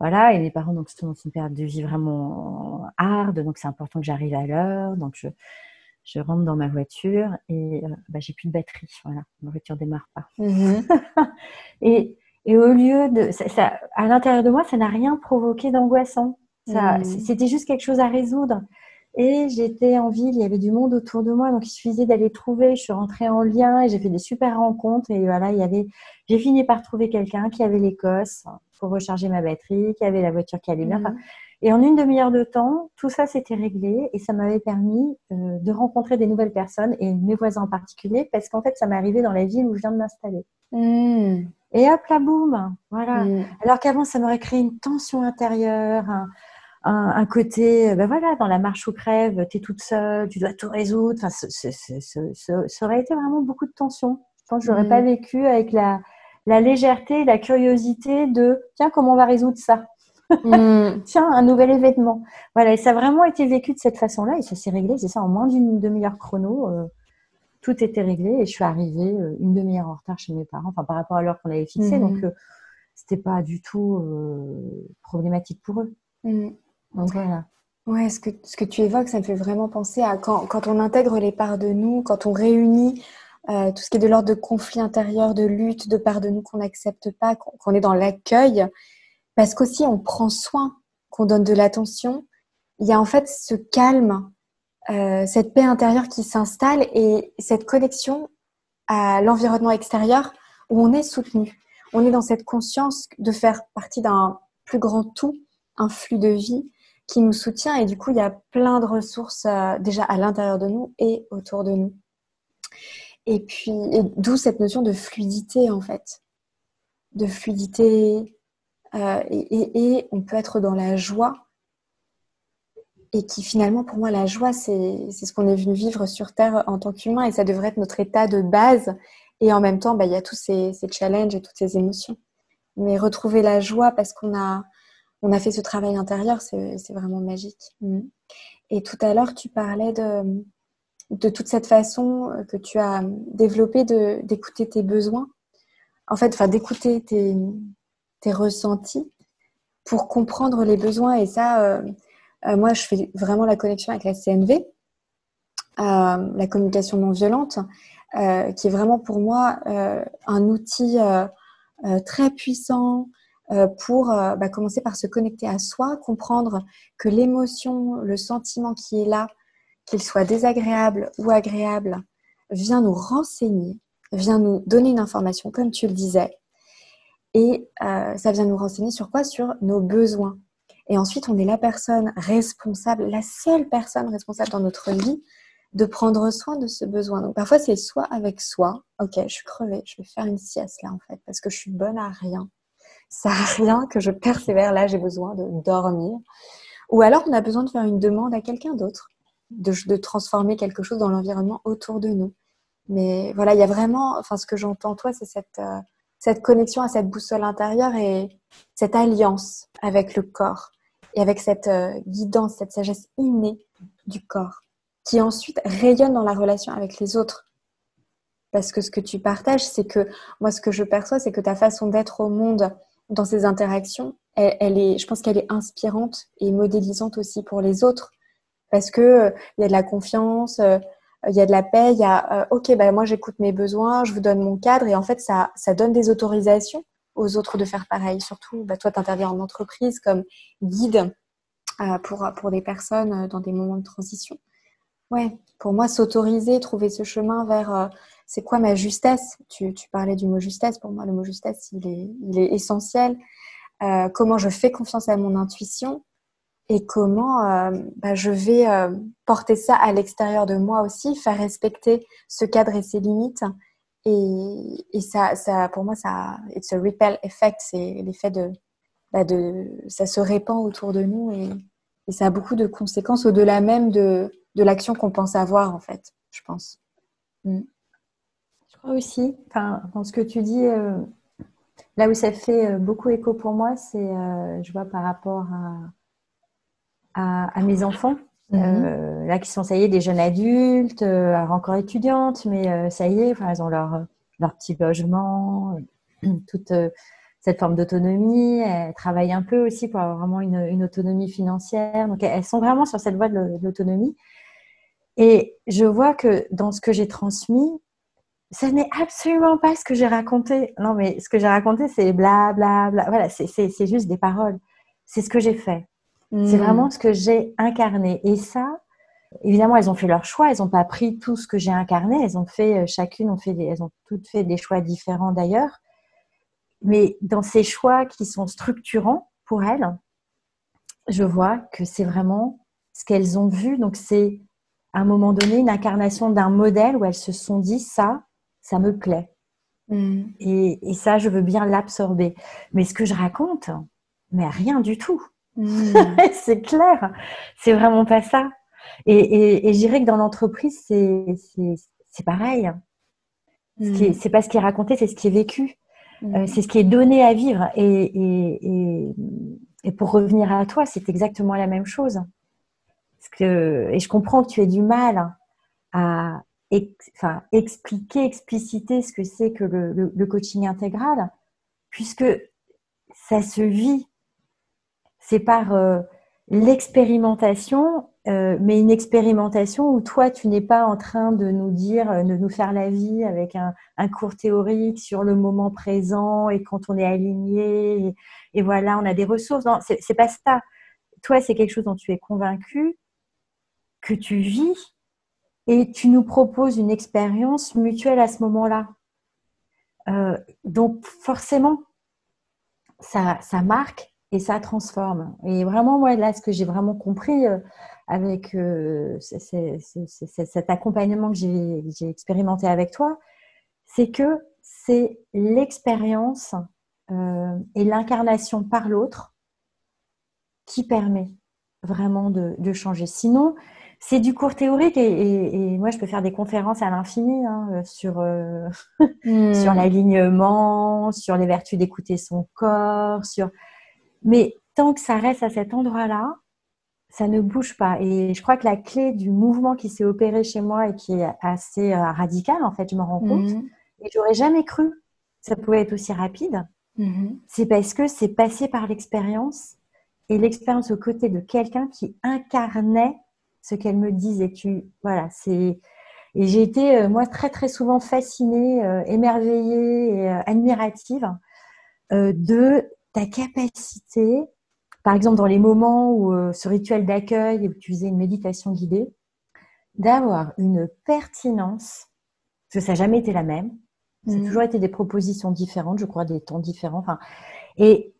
Voilà, et mes parents, donc, sont dans une période de vie vraiment hard, donc c'est important que j'arrive à l'heure. Donc, je, je rentre dans ma voiture et euh, bah, j'ai plus de batterie. Voilà, ma voiture démarre pas. Mhm. et, et, au lieu de. Ça, à l'intérieur de moi, ça n'a rien provoqué d'angoissant. Mhm. C'était juste quelque chose à résoudre. Et j'étais en ville, il y avait du monde autour de moi, donc il suffisait d'aller trouver. Je suis rentrée en lien et j'ai fait des super rencontres. Et voilà, il y avait, j'ai fini par trouver quelqu'un qui avait l'Écosse pour recharger ma batterie, qui avait la voiture qui bien. Mhm. et en une demi-heure de temps, tout ça s'était réglé et ça m'avait permis euh, de rencontrer des nouvelles personnes et mes voisins en particulier, parce qu'en fait, ça m'est arrivé dans la ville où je viens de m'installer. Mhm. Et hop là, boum, voilà. Mhm. Alors qu'avant, ça m'aurait créé une tension intérieure, un, côté, euh, ben voilà, dans la marche ou crève, tu es toute seule, tu dois tout résoudre. Enfin, ça aurait été vraiment beaucoup de tension. Je pense que je n'aurais pas mm. vécu avec la, la légèreté, la curiosité de tiens, comment on va résoudre ça? Mm. Tiens, un nouvel événement. Voilà, et ça a vraiment été vécu de cette façon-là et ça s'est réglé, c'est ça, en moins d'une demi-heure chrono. Euh, tout était réglé et je suis arrivée euh, une demi-heure en retard chez mes parents, enfin par rapport à l'heure qu'on avait fixée, mm-hmm. donc c'était pas du tout problématique pour eux. Mm. Donc Ouais, ce que, ce que tu évoques, ça me fait vraiment penser à quand, quand on intègre les parts de nous, quand on réunit euh, tout ce qui est de l'ordre de conflit intérieur, de lutte, de parts de nous qu'on n'accepte pas, qu'on est dans l'accueil, parce qu'aussi on prend soin, qu'on donne de l'attention, il y a en fait ce calme, euh, cette paix intérieure qui s'installe et cette connexion à l'environnement extérieur où on est soutenu. On est dans cette conscience de faire partie d'un plus grand tout, un flux de vie qui nous soutient. Et du coup il y a plein de ressources euh, déjà à l'intérieur de nous et autour de nous. Et puis d'où cette notion de fluidité en fait, de fluidité euh, et, on peut être dans la joie. Et qui finalement pour moi la joie c'est ce qu'on est venu vivre sur terre en tant qu'humain. Et ça devrait être notre état de base. Et en même temps bah, il y a tous ces, ces challenges et toutes ces émotions. Mais retrouver la joie parce qu'on a on a fait ce travail intérieur, c'est vraiment magique. Mm. Et tout à l'heure, tu parlais de, de toute cette façon que tu as développée d'écouter tes besoins. En fait, enfin, d'écouter tes, tes, ressentis pour comprendre les besoins. Et ça, euh, euh, moi, je fais vraiment la connexion avec la CNV, euh, la communication non violente, qui est vraiment pour moi un outil très puissant euh, pour euh, bah, commencer par se connecter à soi, comprendre que l'émotion, le sentiment qui est là, qu'il soit désagréable ou agréable, vient nous renseigner, vient nous donner une information, comme tu le disais. Et euh, ça vient nous renseigner sur quoi? Sur nos besoins. Et ensuite, on est la personne responsable, la seule personne responsable dans notre vie de prendre soin de ce besoin. Donc parfois, c'est soit avec soi, ok, je suis crevée, je vais faire une sieste là en fait, parce que je suis bonne à rien ça n'a rien que je persévère, là j'ai besoin de dormir. Ou alors on a besoin de faire une demande à quelqu'un d'autre, de, transformer quelque chose dans l'environnement autour de nous. Mais voilà, il y a vraiment, enfin ce que j'entends toi, c'est cette, euh, connexion à cette boussole intérieure et cette alliance avec le corps et avec cette euh, guidance, cette sagesse innée du corps qui ensuite rayonne dans la relation avec les autres. Parce que ce que tu partages, c'est que moi, ce que je perçois, c'est que ta façon d'être au monde, dans ces interactions, elle, est, je pense qu'elle est inspirante et modélisante aussi pour les autres parce que euh, il y a de la confiance, euh, il y a de la paix, il y a euh, ok bah moi j'écoute mes besoins, je vous donne mon cadre et en fait ça ça donne des autorisations aux autres de faire pareil. Surtout bah, toi tu interviens en entreprise comme guide pour pour des personnes dans des moments de transition. Ouais, pour moi s'autoriser, trouver ce chemin vers c'est quoi ma justesse? Tu, parlais du mot justesse. Pour moi, le mot justesse, il est, essentiel. Euh, comment je fais confiance à mon intuition et comment euh, bah, je vais euh, porter ça à l'extérieur de moi aussi, faire respecter ce cadre et ses limites. Et, ça, pour moi, ça, it's a repel effect, c'est l'effet de, bah, de, ça se répand autour de nous et, ça a beaucoup de conséquences au-delà même de, de l'action qu'on pense avoir, en fait, je pense. Mm crois aussi, enfin, dans ce que tu dis, euh, là où ça fait euh, beaucoup écho pour moi, c'est, euh, je vois par rapport à, à, mes enfants, mhm. là qui sont, ça y est, des jeunes adultes, encore étudiantes, mais ça y est, enfin, elles ont leur, leur petit logement, toute cette forme d'autonomie. Elles travaillent un peu aussi pour avoir vraiment une, une autonomie financière. Donc, elles sont vraiment sur cette voie de l'autonomie. Et je vois que dans ce que j'ai transmis, ce n'est absolument pas ce que j'ai raconté. Non, mais ce que j'ai raconté, c'est bla bla bla. Voilà, c'est juste des paroles. C'est ce que j'ai fait. C'est hmm. vraiment ce que j'ai incarné. Et ça, évidemment, elles ont fait leur choix. Elles n'ont pas pris tout ce que j'ai incarné. Elles ont fait, euh, chacune ont fait des, elles ont toutes fait des choix différents d'ailleurs. Mais dans ces choix qui sont structurants pour elles, je vois que c'est vraiment ce qu'elles ont vu. Donc c'est à un moment donné une incarnation d'un modèle où elles se sont dit ça, ça me plaît. Mm. Et, ça, je veux bien l'absorber. Mais ce que je raconte, mais rien du tout. Mm. c'est clair. C'est vraiment pas ça. Et, je dirais que dans l'entreprise, c'est pareil. Mm. C'est pas ce qui est raconté, c'est ce qui est vécu. Euh, c'est ce qui est donné à vivre. Et, et pour revenir à toi, c'est exactement la même chose. Parce que, et je comprends que tu aies du mal à, enfin, expliquer, expliciter ce que c'est que le, coaching intégral, puisque ça se vit. C'est par, euh, l'expérimentation, euh, mais une expérimentation où toi, tu n'es pas en train de nous dire, euh, de nous faire la vie avec un, cours théorique sur le moment présent et quand on est aligné, et, voilà, on a des ressources. Non, c'est pas ça. Toi, c'est quelque chose dont tu es convaincu, que tu vis, et tu nous proposes une expérience mutuelle à ce moment-là. Euh, donc, forcément, ça, marque et ça transforme. Et vraiment, moi, là, ce que j'ai vraiment compris euh, avec euh, cet accompagnement que j'ai expérimenté avec toi, c'est que c'est l'expérience et l'incarnation par l'autre qui permet vraiment de changer. Sinon, c'est du cours théorique et, moi je peux faire des conférences à l'infini hein, sur euh, hmm. sur l'alignement, sur les vertus d'écouter son corps, sur mais tant que ça reste à cet endroit-là, ça ne bouge pas. Et je crois que la clé du mouvement qui s'est opéré chez moi et qui est assez euh, radical, en fait, je me rends compte, hmm. et j'aurais jamais cru que ça pouvait être aussi rapide, hmm. c'est parce que c'est passé par l'expérience et l'expérience aux côtés de quelqu'un qui incarnait ce qu'elle me disait. Tu, voilà, c'est et j'ai été euh, moi très très souvent fascinée, euh, émerveillée et euh, admirative de ta capacité, par exemple dans les moments où ce rituel d'accueil où tu faisais une méditation guidée, d'avoir une pertinence, parce que ça n'a jamais été la même. Ça a mmh. toujours été des propositions différentes, je crois, des temps différents. Enfin, et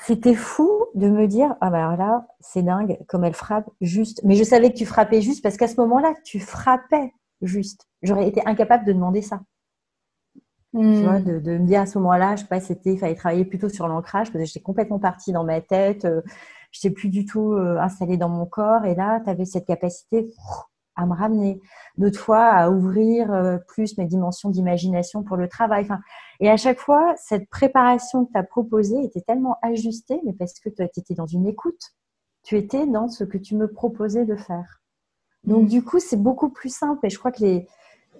c'était fou de me dire ah ben là c'est dingue comme elle frappe juste. Mais je savais que tu frappais juste parce qu'à ce moment-là tu frappais juste. J'aurais été incapable de demander ça. Tu vois, hmm. de, me dire à ce moment-là je sais pas c'était il fallait travailler plutôt sur l'ancrage parce que j'étais complètement partie dans ma tête euh, je n'étais plus du tout euh, installée dans mon corps. Et là tu avais cette capacité à me ramener, d'autres fois à ouvrir euh, plus mes dimensions d'imagination pour le travail. Enfin, et à chaque fois, cette préparation que tu as proposée était tellement ajustée, mais parce que tu étais dans une écoute, tu étais dans ce que tu me proposais de faire. Donc, mm. du coup, c'est beaucoup plus simple. Et je crois que les,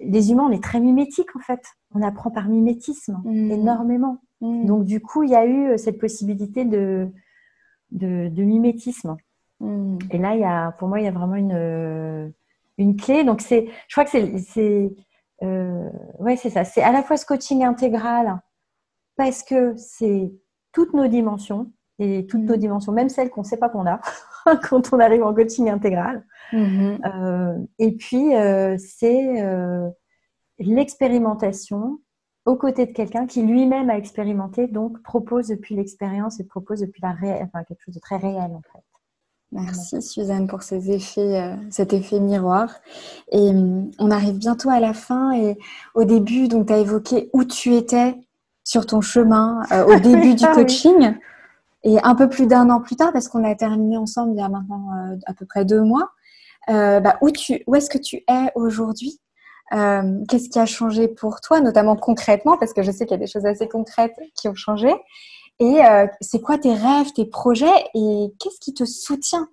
les humains, on est très mimétiques en fait. On apprend par mimétisme mm. énormément. Mm. Donc, du coup, il y a eu euh, cette possibilité de, de, de mimétisme. Et là, il y a, pour moi, il y a vraiment une euh, une clé. Donc, c'est, je crois que c'est, c'est euh, ouais, c'est ça. C'est à la fois ce coaching intégral parce que c'est toutes nos dimensions et toutes nos mm. dimensions, même celles qu'on ne sait pas qu'on a quand on arrive en coaching intégral. Mm-hmm. Euh, et puis, euh, c'est l'expérimentation aux côtés de quelqu'un qui lui-même a expérimenté, donc propose depuis l'expérience et propose depuis la réelle, enfin quelque chose de très réel en fait. Merci Suzanne pour ces effets, euh, cet effet miroir. Et hum, on arrive bientôt à la fin. Et au début, donc tu as évoqué où tu étais sur ton chemin euh, au début du ah coaching. Et un peu plus d'un an plus tard, parce qu'on a terminé ensemble il y a maintenant euh, à peu près deux mois, bah, où, tu, où est-ce que tu es aujourd'hui? Qu'est-ce qui a changé pour toi, notamment concrètement, parce que je sais qu'il y a des choses assez concrètes qui ont changé. Et euh, c'est quoi tes rêves, tes projets et qu'est-ce qui te soutient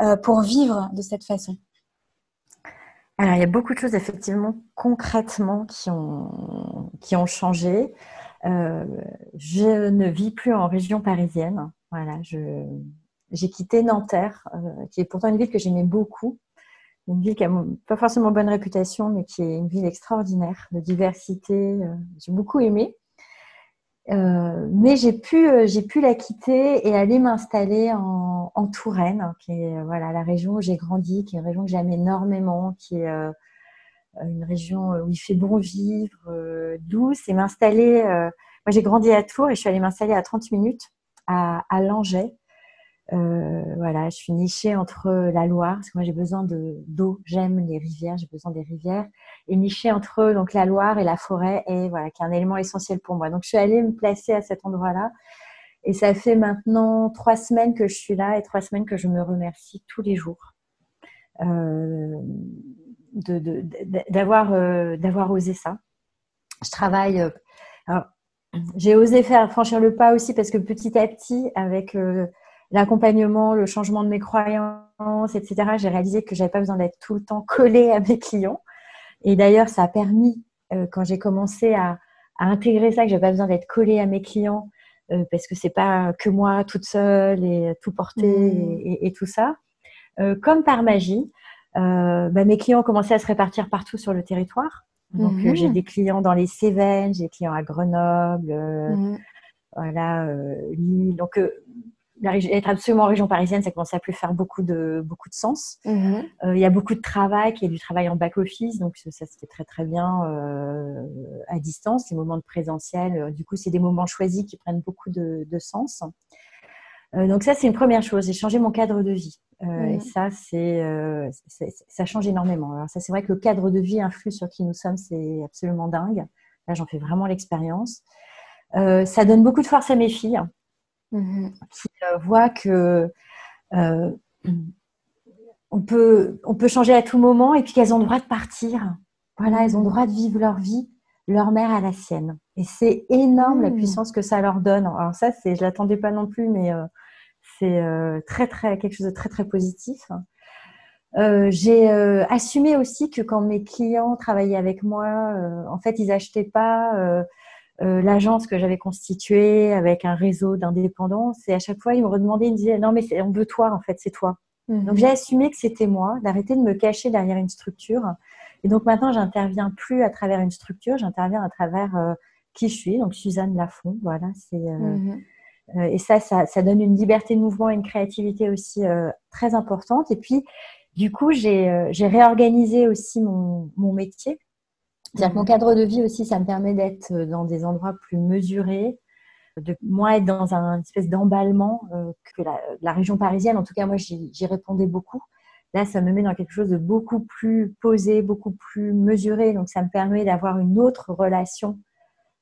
euh, pour vivre de cette façon? Alors, il y a beaucoup de choses effectivement concrètement qui ont, qui ont changé. Euh, je ne vis plus en région parisienne. Voilà, j'ai quitté Nanterre, qui est pourtant une ville que j'aimais beaucoup. Une ville qui n'a pas forcément bonne réputation, mais qui est une ville extraordinaire de diversité. j'ai beaucoup aimé. Euh, mais j'ai pu, euh, j'ai pu la quitter et aller m'installer en, en, Touraine, qui est euh, voilà la région où j'ai grandi, qui est une région que j'aime énormément, qui est une région où il fait bon vivre, douce, et m'installer. moi, j'ai grandi à Tours et je suis allée m'installer à 30 minutes à, à Langeais, euh, voilà, je suis nichée entre la Loire, parce que moi j'ai besoin d'eau, j'aime les rivières, j'ai besoin des rivières, et nichée entre donc la Loire et la forêt, et voilà, qui est un élément essentiel pour moi. Donc je suis allée me placer à cet endroit-là, et ça fait maintenant trois semaines que je suis là et trois semaines que je me remercie tous les jours euh, d'avoir euh, d'avoir osé ça. Je travaille. J'ai osé faire franchir le pas aussi parce que petit à petit, avec l'accompagnement, le changement de mes croyances, etc., j'ai réalisé que j'avais pas besoin d'être tout le temps collée à mes clients. Et d'ailleurs, ça a permis, euh, quand j'ai commencé à, à, intégrer ça, que j'avais pas besoin d'être collée à mes clients, parce que c'est pas que moi toute seule et tout porter mmh. et, tout ça. comme par magie, bah, mes clients ont commencé à se répartir partout sur le territoire. Donc, mmh. j'ai des clients dans les Cévennes, j'ai des clients à Grenoble, mmh. voilà, Lille. Donc, être absolument en région parisienne, ça commence à plus faire beaucoup de, beaucoup de sens. Mhm. Euh, il y a beaucoup de travail, qui est du travail en back-office, donc ça se fait très très bien euh, à distance. Les moments de présentiel, euh, du coup, c'est des moments choisis qui prennent beaucoup de, sens. donc ça, c'est une première chose. J'ai changé mon cadre de vie. Et mhm. ça, c'est, ça change énormément. Alors ça, c'est vrai que le cadre de vie influe sur qui nous sommes, c'est absolument dingue. Là, j'en fais vraiment l'expérience. ça donne beaucoup de force à mes filles Mhm. qui euh, voient que euh, on, peut, on peut changer à tout moment et puis qu'elles ont le droit de partir. Voilà, elles ont le droit de vivre leur vie, leur mère à la sienne. Et c'est énorme la mhm. puissance que ça leur donne. Alors ça, c'est, je l'attendais pas non plus, mais euh, c'est très très quelque chose de très très positif. j'ai assumé aussi que quand mes clients travaillaient avec moi, en fait, ils achetaient pas euh, l'agence que j'avais constituée avec un réseau d'indépendants, et à chaque fois, ils me redemandaient, ils me disaient non mais on veut toi en fait, c'est toi. Mhm. Donc j'ai assumé que c'était moi, d'arrêter de me cacher derrière une structure. Et donc maintenant, j'interviens plus à travers une structure, j'interviens à travers euh, qui je suis. Donc Suzanne Lafont, voilà, c'est euh, mhm. et ça, ça, ça, donne une liberté de mouvement et une créativité aussi très importante. Et puis du coup, j'ai réorganisé aussi mon, mon métier c'est-à-dire que mon cadre de vie aussi, ça me permet d'être euh, dans des endroits plus mesurés, de moins être dans un espèce d'emballement euh, que la, région parisienne. En tout cas, moi, j'y répondais beaucoup. Là, ça me met dans quelque chose de beaucoup plus posé, beaucoup plus mesuré. Donc, ça me permet d'avoir une autre relation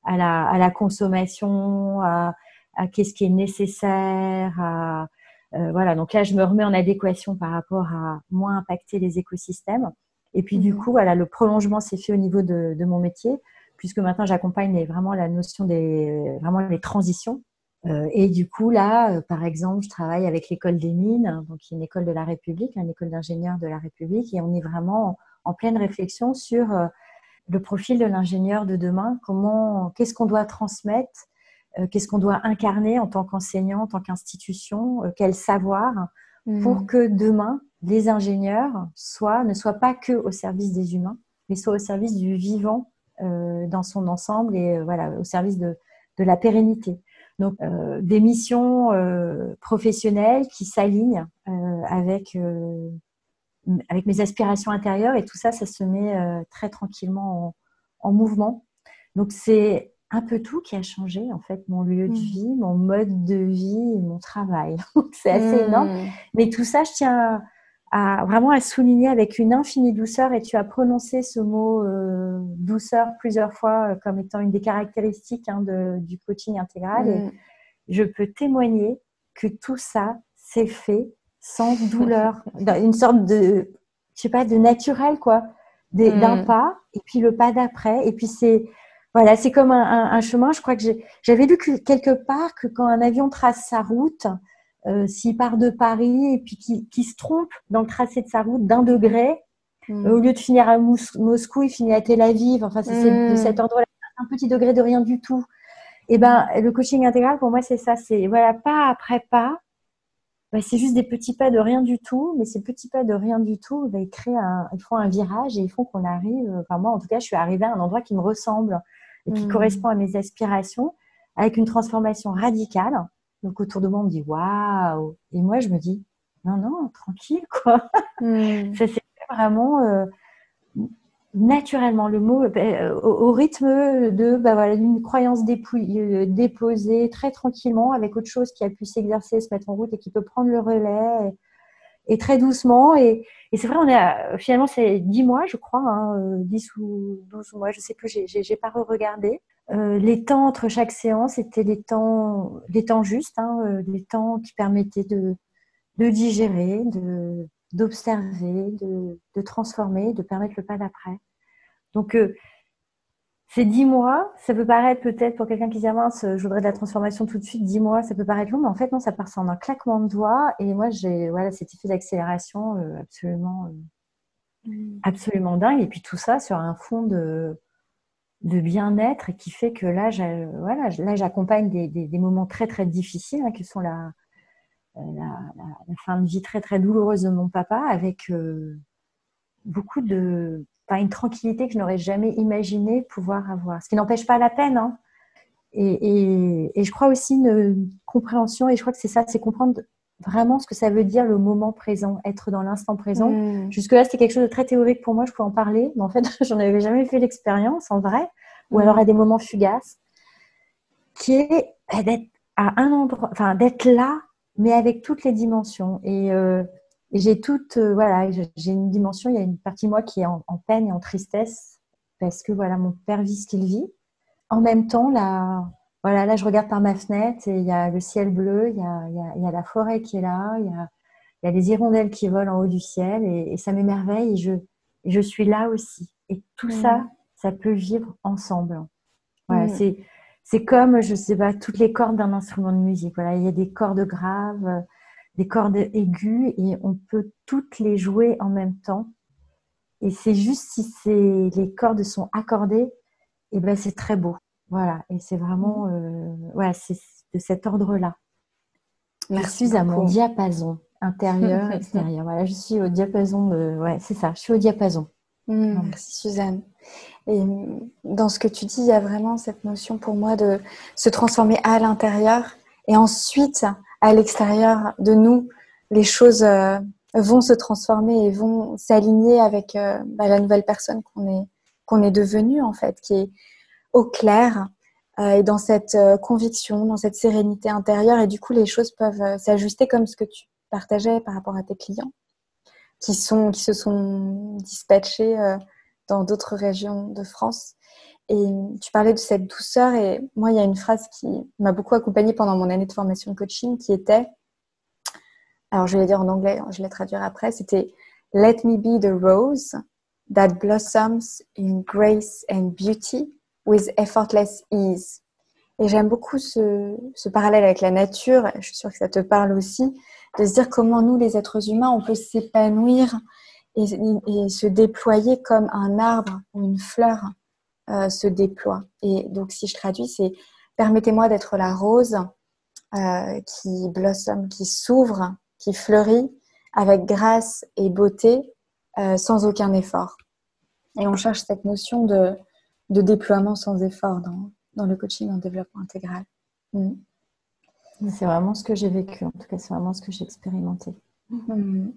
à la, à la consommation, à, à qu'est-ce qui est nécessaire, à, euh, voilà. Donc là, je me remets en adéquation par rapport à moins impacter les écosystèmes. Et puis du mhm. coup, voilà, le prolongement s'est fait au niveau de, mon métier, puisque maintenant j'accompagne vraiment la notion des vraiment les transitions. Euh, et du coup, là, euh, par exemple, je travaille avec l'école des mines, donc une école de la République, une école d'ingénieurs de la République, et on est vraiment en, pleine réflexion sur euh, le profil de l'ingénieur de demain. Comment, qu'est-ce qu'on doit transmettre, qu'est-ce qu'on doit incarner en tant qu'enseignant, en tant qu'institution, quel savoir pour mhm. que demain les ingénieurs soient, ne soient pas que au service des humains, mais soient au service du vivant euh, dans son ensemble et euh, voilà, au service de, de la pérennité. Donc, euh, des missions professionnelles qui s'alignent avec, avec mes aspirations intérieures et tout ça, ça se met très tranquillement en, en mouvement. Donc, c'est un peu tout qui a changé, en fait, mon lieu de mmh. vie, mon mode de vie mon travail. c'est assez énorme. Mmh. Mais tout ça, je tiens à, vraiment à souligner avec une infinie douceur et tu as prononcé ce mot euh, douceur plusieurs fois euh, comme étant une des caractéristiques hein, de, du coaching intégral. Et mm. je peux témoigner que tout ça s'est fait sans douleur, une sorte de, je sais pas, de naturel quoi, d'un pas et puis le pas d'après et puis c'est voilà, c'est comme un, un, chemin. Je crois que j'avais lu quelque part que quand un avion trace sa route, euh, s'il part de Paris et puis qui, se trompe dans le tracé de sa route d'un degré, hmm. euh, au lieu de finir à Moscou, il finit à Tel Aviv. Enfin, c'est de hmm. cet endroit-là, un petit degré de rien du tout. Et eh ben, le coaching intégral, pour moi, c'est ça. C'est voilà, pas après pas. Bah, c'est juste des petits pas de rien du tout, mais ces petits pas de rien du tout, bah, ils, créent un, ils font un virage et ils font qu'on arrive. Enfin, moi, en tout cas, je suis arrivée à un endroit qui me ressemble et qui hmm. correspond à mes aspirations, avec une transformation radicale. Donc autour de moi, on me dit waouh. Et moi, je me dis non, non, tranquille, quoi. Hmm. ça s'est vraiment euh, naturellement, le mot, euh, au, rythme de bah, voilà, d'une croyance euh, déposée très tranquillement avec autre chose qui a pu s'exercer, se mettre en route et qui peut prendre le relais. Et, très doucement. Et, c'est vrai, on est finalement, c'est 10 mois, je crois, hein, 10 ou 12 mois, je sais plus, j'ai pas re-regardé. Euh, les temps entre chaque séance étaient les temps, les temps justes, hein, euh, les temps qui permettaient de, de digérer, d'observer, de, de, transformer, de permettre le pas d'après. Donc, euh, ces dix mois, ça peut paraître peut-être pour quelqu'un qui dit ah mince, je voudrais de la transformation tout de suite, dix mois, ça peut paraître long, mais en fait non, ça passe en un claquement de doigts. Et moi, j'ai voilà cet effet d'accélération absolument, mmh. absolument dingue. Et puis tout ça sur un fond de de bien-être qui fait que là, voilà, là j'accompagne des, des, moments très très difficiles, hein, qui sont la, la, la, fin de vie très très douloureuse de mon papa, avec euh, beaucoup de, enfin, une tranquillité que je n'aurais jamais imaginé pouvoir avoir. Ce qui n'empêche pas la peine, hein. et, et, et, je crois aussi une compréhension, et je crois que c'est ça, c'est comprendre vraiment ce que ça veut dire le moment présent, être dans l'instant présent. Mmh. Jusque-là, c'était quelque chose de très théorique pour moi, je pouvais en parler, mais en fait, j'en avais jamais fait l'expérience en vrai, ou mmh. alors à des moments fugaces, qui est d'être à un endroit, enfin d'être là, mais avec toutes les dimensions. Et, euh, j'ai toute, euh, voilà, j'ai une dimension, il y a une partie de moi qui est en, peine et en tristesse, parce que voilà, mon père vit ce qu'il vit. En même temps, là, voilà, là, je regarde par ma fenêtre et il y a le ciel bleu, il y a, y a, la forêt qui est là, il y a, y a, les hirondelles qui volent en haut du ciel et, ça m'émerveille et je, je suis là aussi. Et tout ça, ça peut vivre ensemble. Voilà, mmh. c'est, c'est comme, je sais pas, toutes les cordes d'un instrument de musique. Voilà, il y a des cordes graves, des cordes aiguës et on peut toutes les jouer en même temps. Et c'est juste si les cordes sont accordées, et ben c'est très beau. Voilà, et c'est vraiment mmh. euh, c'est de cet ordre-là. Merci je suis à mon diapason intérieur, extérieur. Voilà, je suis au diapason de. Ouais, c'est ça, je suis au diapason. Mmh, merci Suzanne. Et dans ce que tu dis, il y a vraiment cette notion pour moi de se transformer à l'intérieur et ensuite à l'extérieur de nous, les choses euh, vont se transformer et vont s'aligner avec euh, bah, la nouvelle personne qu'on est est devenue en fait, qui est au clair euh, et dans cette conviction, dans cette sérénité intérieure. Et du coup, les choses peuvent s'ajuster comme ce que tu partageais par rapport à tes clients qui se sont dispatchés dans d'autres régions de France. Et tu parlais de cette douceur et moi, il y a une phrase qui m'a beaucoup accompagnée pendant mon année de formation de coaching qui était, alors je vais dire en anglais, je vais traduire après, c'était Let me be the rose that blossoms in grace and beauty with effortless ease. Et j'aime beaucoup ce, ce, parallèle avec la nature, je suis sûre que ça te parle aussi, de se dire comment nous, les êtres humains, on peut s'épanouir et, se déployer comme un arbre ou une fleur euh, se déploie. Et donc, si je traduis, c'est permettez-moi d'être la rose euh, qui blossom, qui s'ouvre, qui fleurit avec grâce et beauté euh, sans aucun effort. Et on cherche cette notion de de déploiement sans effort dans, dans le coaching en développement intégral. Mm. C'est vraiment ce que j'ai vécu, en tout cas, c'est vraiment ce que j'ai expérimenté. Mm.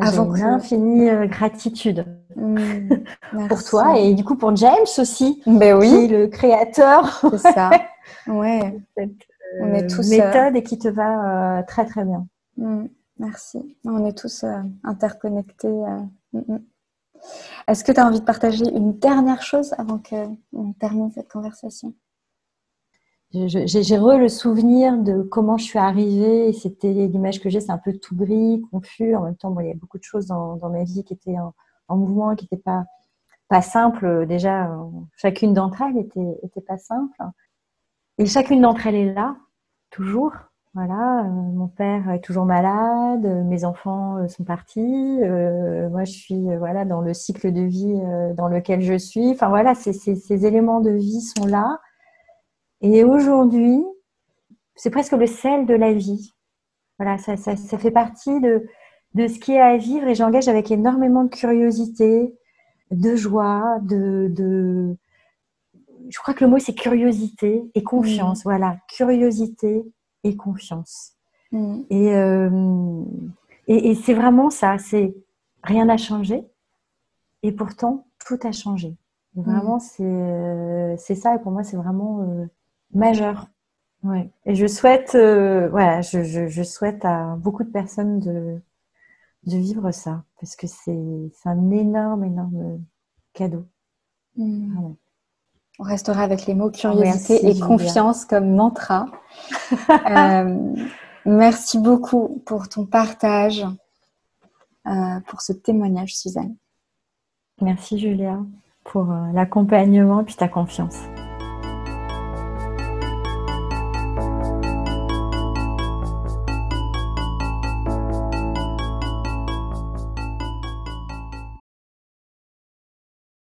Avant une infinie euh, gratitude mm. pour toi et du coup pour James aussi, ben oui. qui est le créateur. C'est ça. Ouais. Cette, On est euh, tous méthode et qui te va euh, très très bien. Merci. On est tous interconnectés. Est-ce que tu as envie de partager une dernière chose avant qu'on termine cette conversation? J'ai re le souvenir de comment je suis arrivée. C'était l'image que j'ai, c'est un peu tout gris, confus. En même temps, il y a beaucoup de choses dans, ma vie qui étaient en, mouvement, qui n'étaient pas, simples. Déjà, chacune d'entre elles était, pas simple. Et chacune d'entre elles est là, toujours. Voilà, euh, mon père est toujours malade, euh, mes enfants euh, sont partis, moi je suis voilà dans le cycle de vie dans lequel je suis. Enfin voilà, ces, éléments de vie sont là. Et aujourd'hui, c'est presque le sel de la vie. Voilà, ça, ça, fait partie de, de ce qui est à vivre et j'engage avec énormément de curiosité, de joie, de, de... je crois que le mot c'est curiosité et confiance. Voilà, curiosité et confiance. Mm. Euh, et, et, c'est vraiment ça, c'est rien n'a changé et pourtant tout a changé. vraiment, mm. c'est ça et pour moi, c'est vraiment euh, majeur. Ouais. Et je souhaite, euh, voilà, je, je, souhaite à beaucoup de personnes de, de vivre ça parce que c'est un énorme, énorme cadeau. Mm. On restera avec les mots curiosité et confiance comme mantra. Euh, merci beaucoup pour ton partage, euh, pour ce témoignage, Suzanne. Merci, Julia, pour l'accompagnement et puis ta confiance.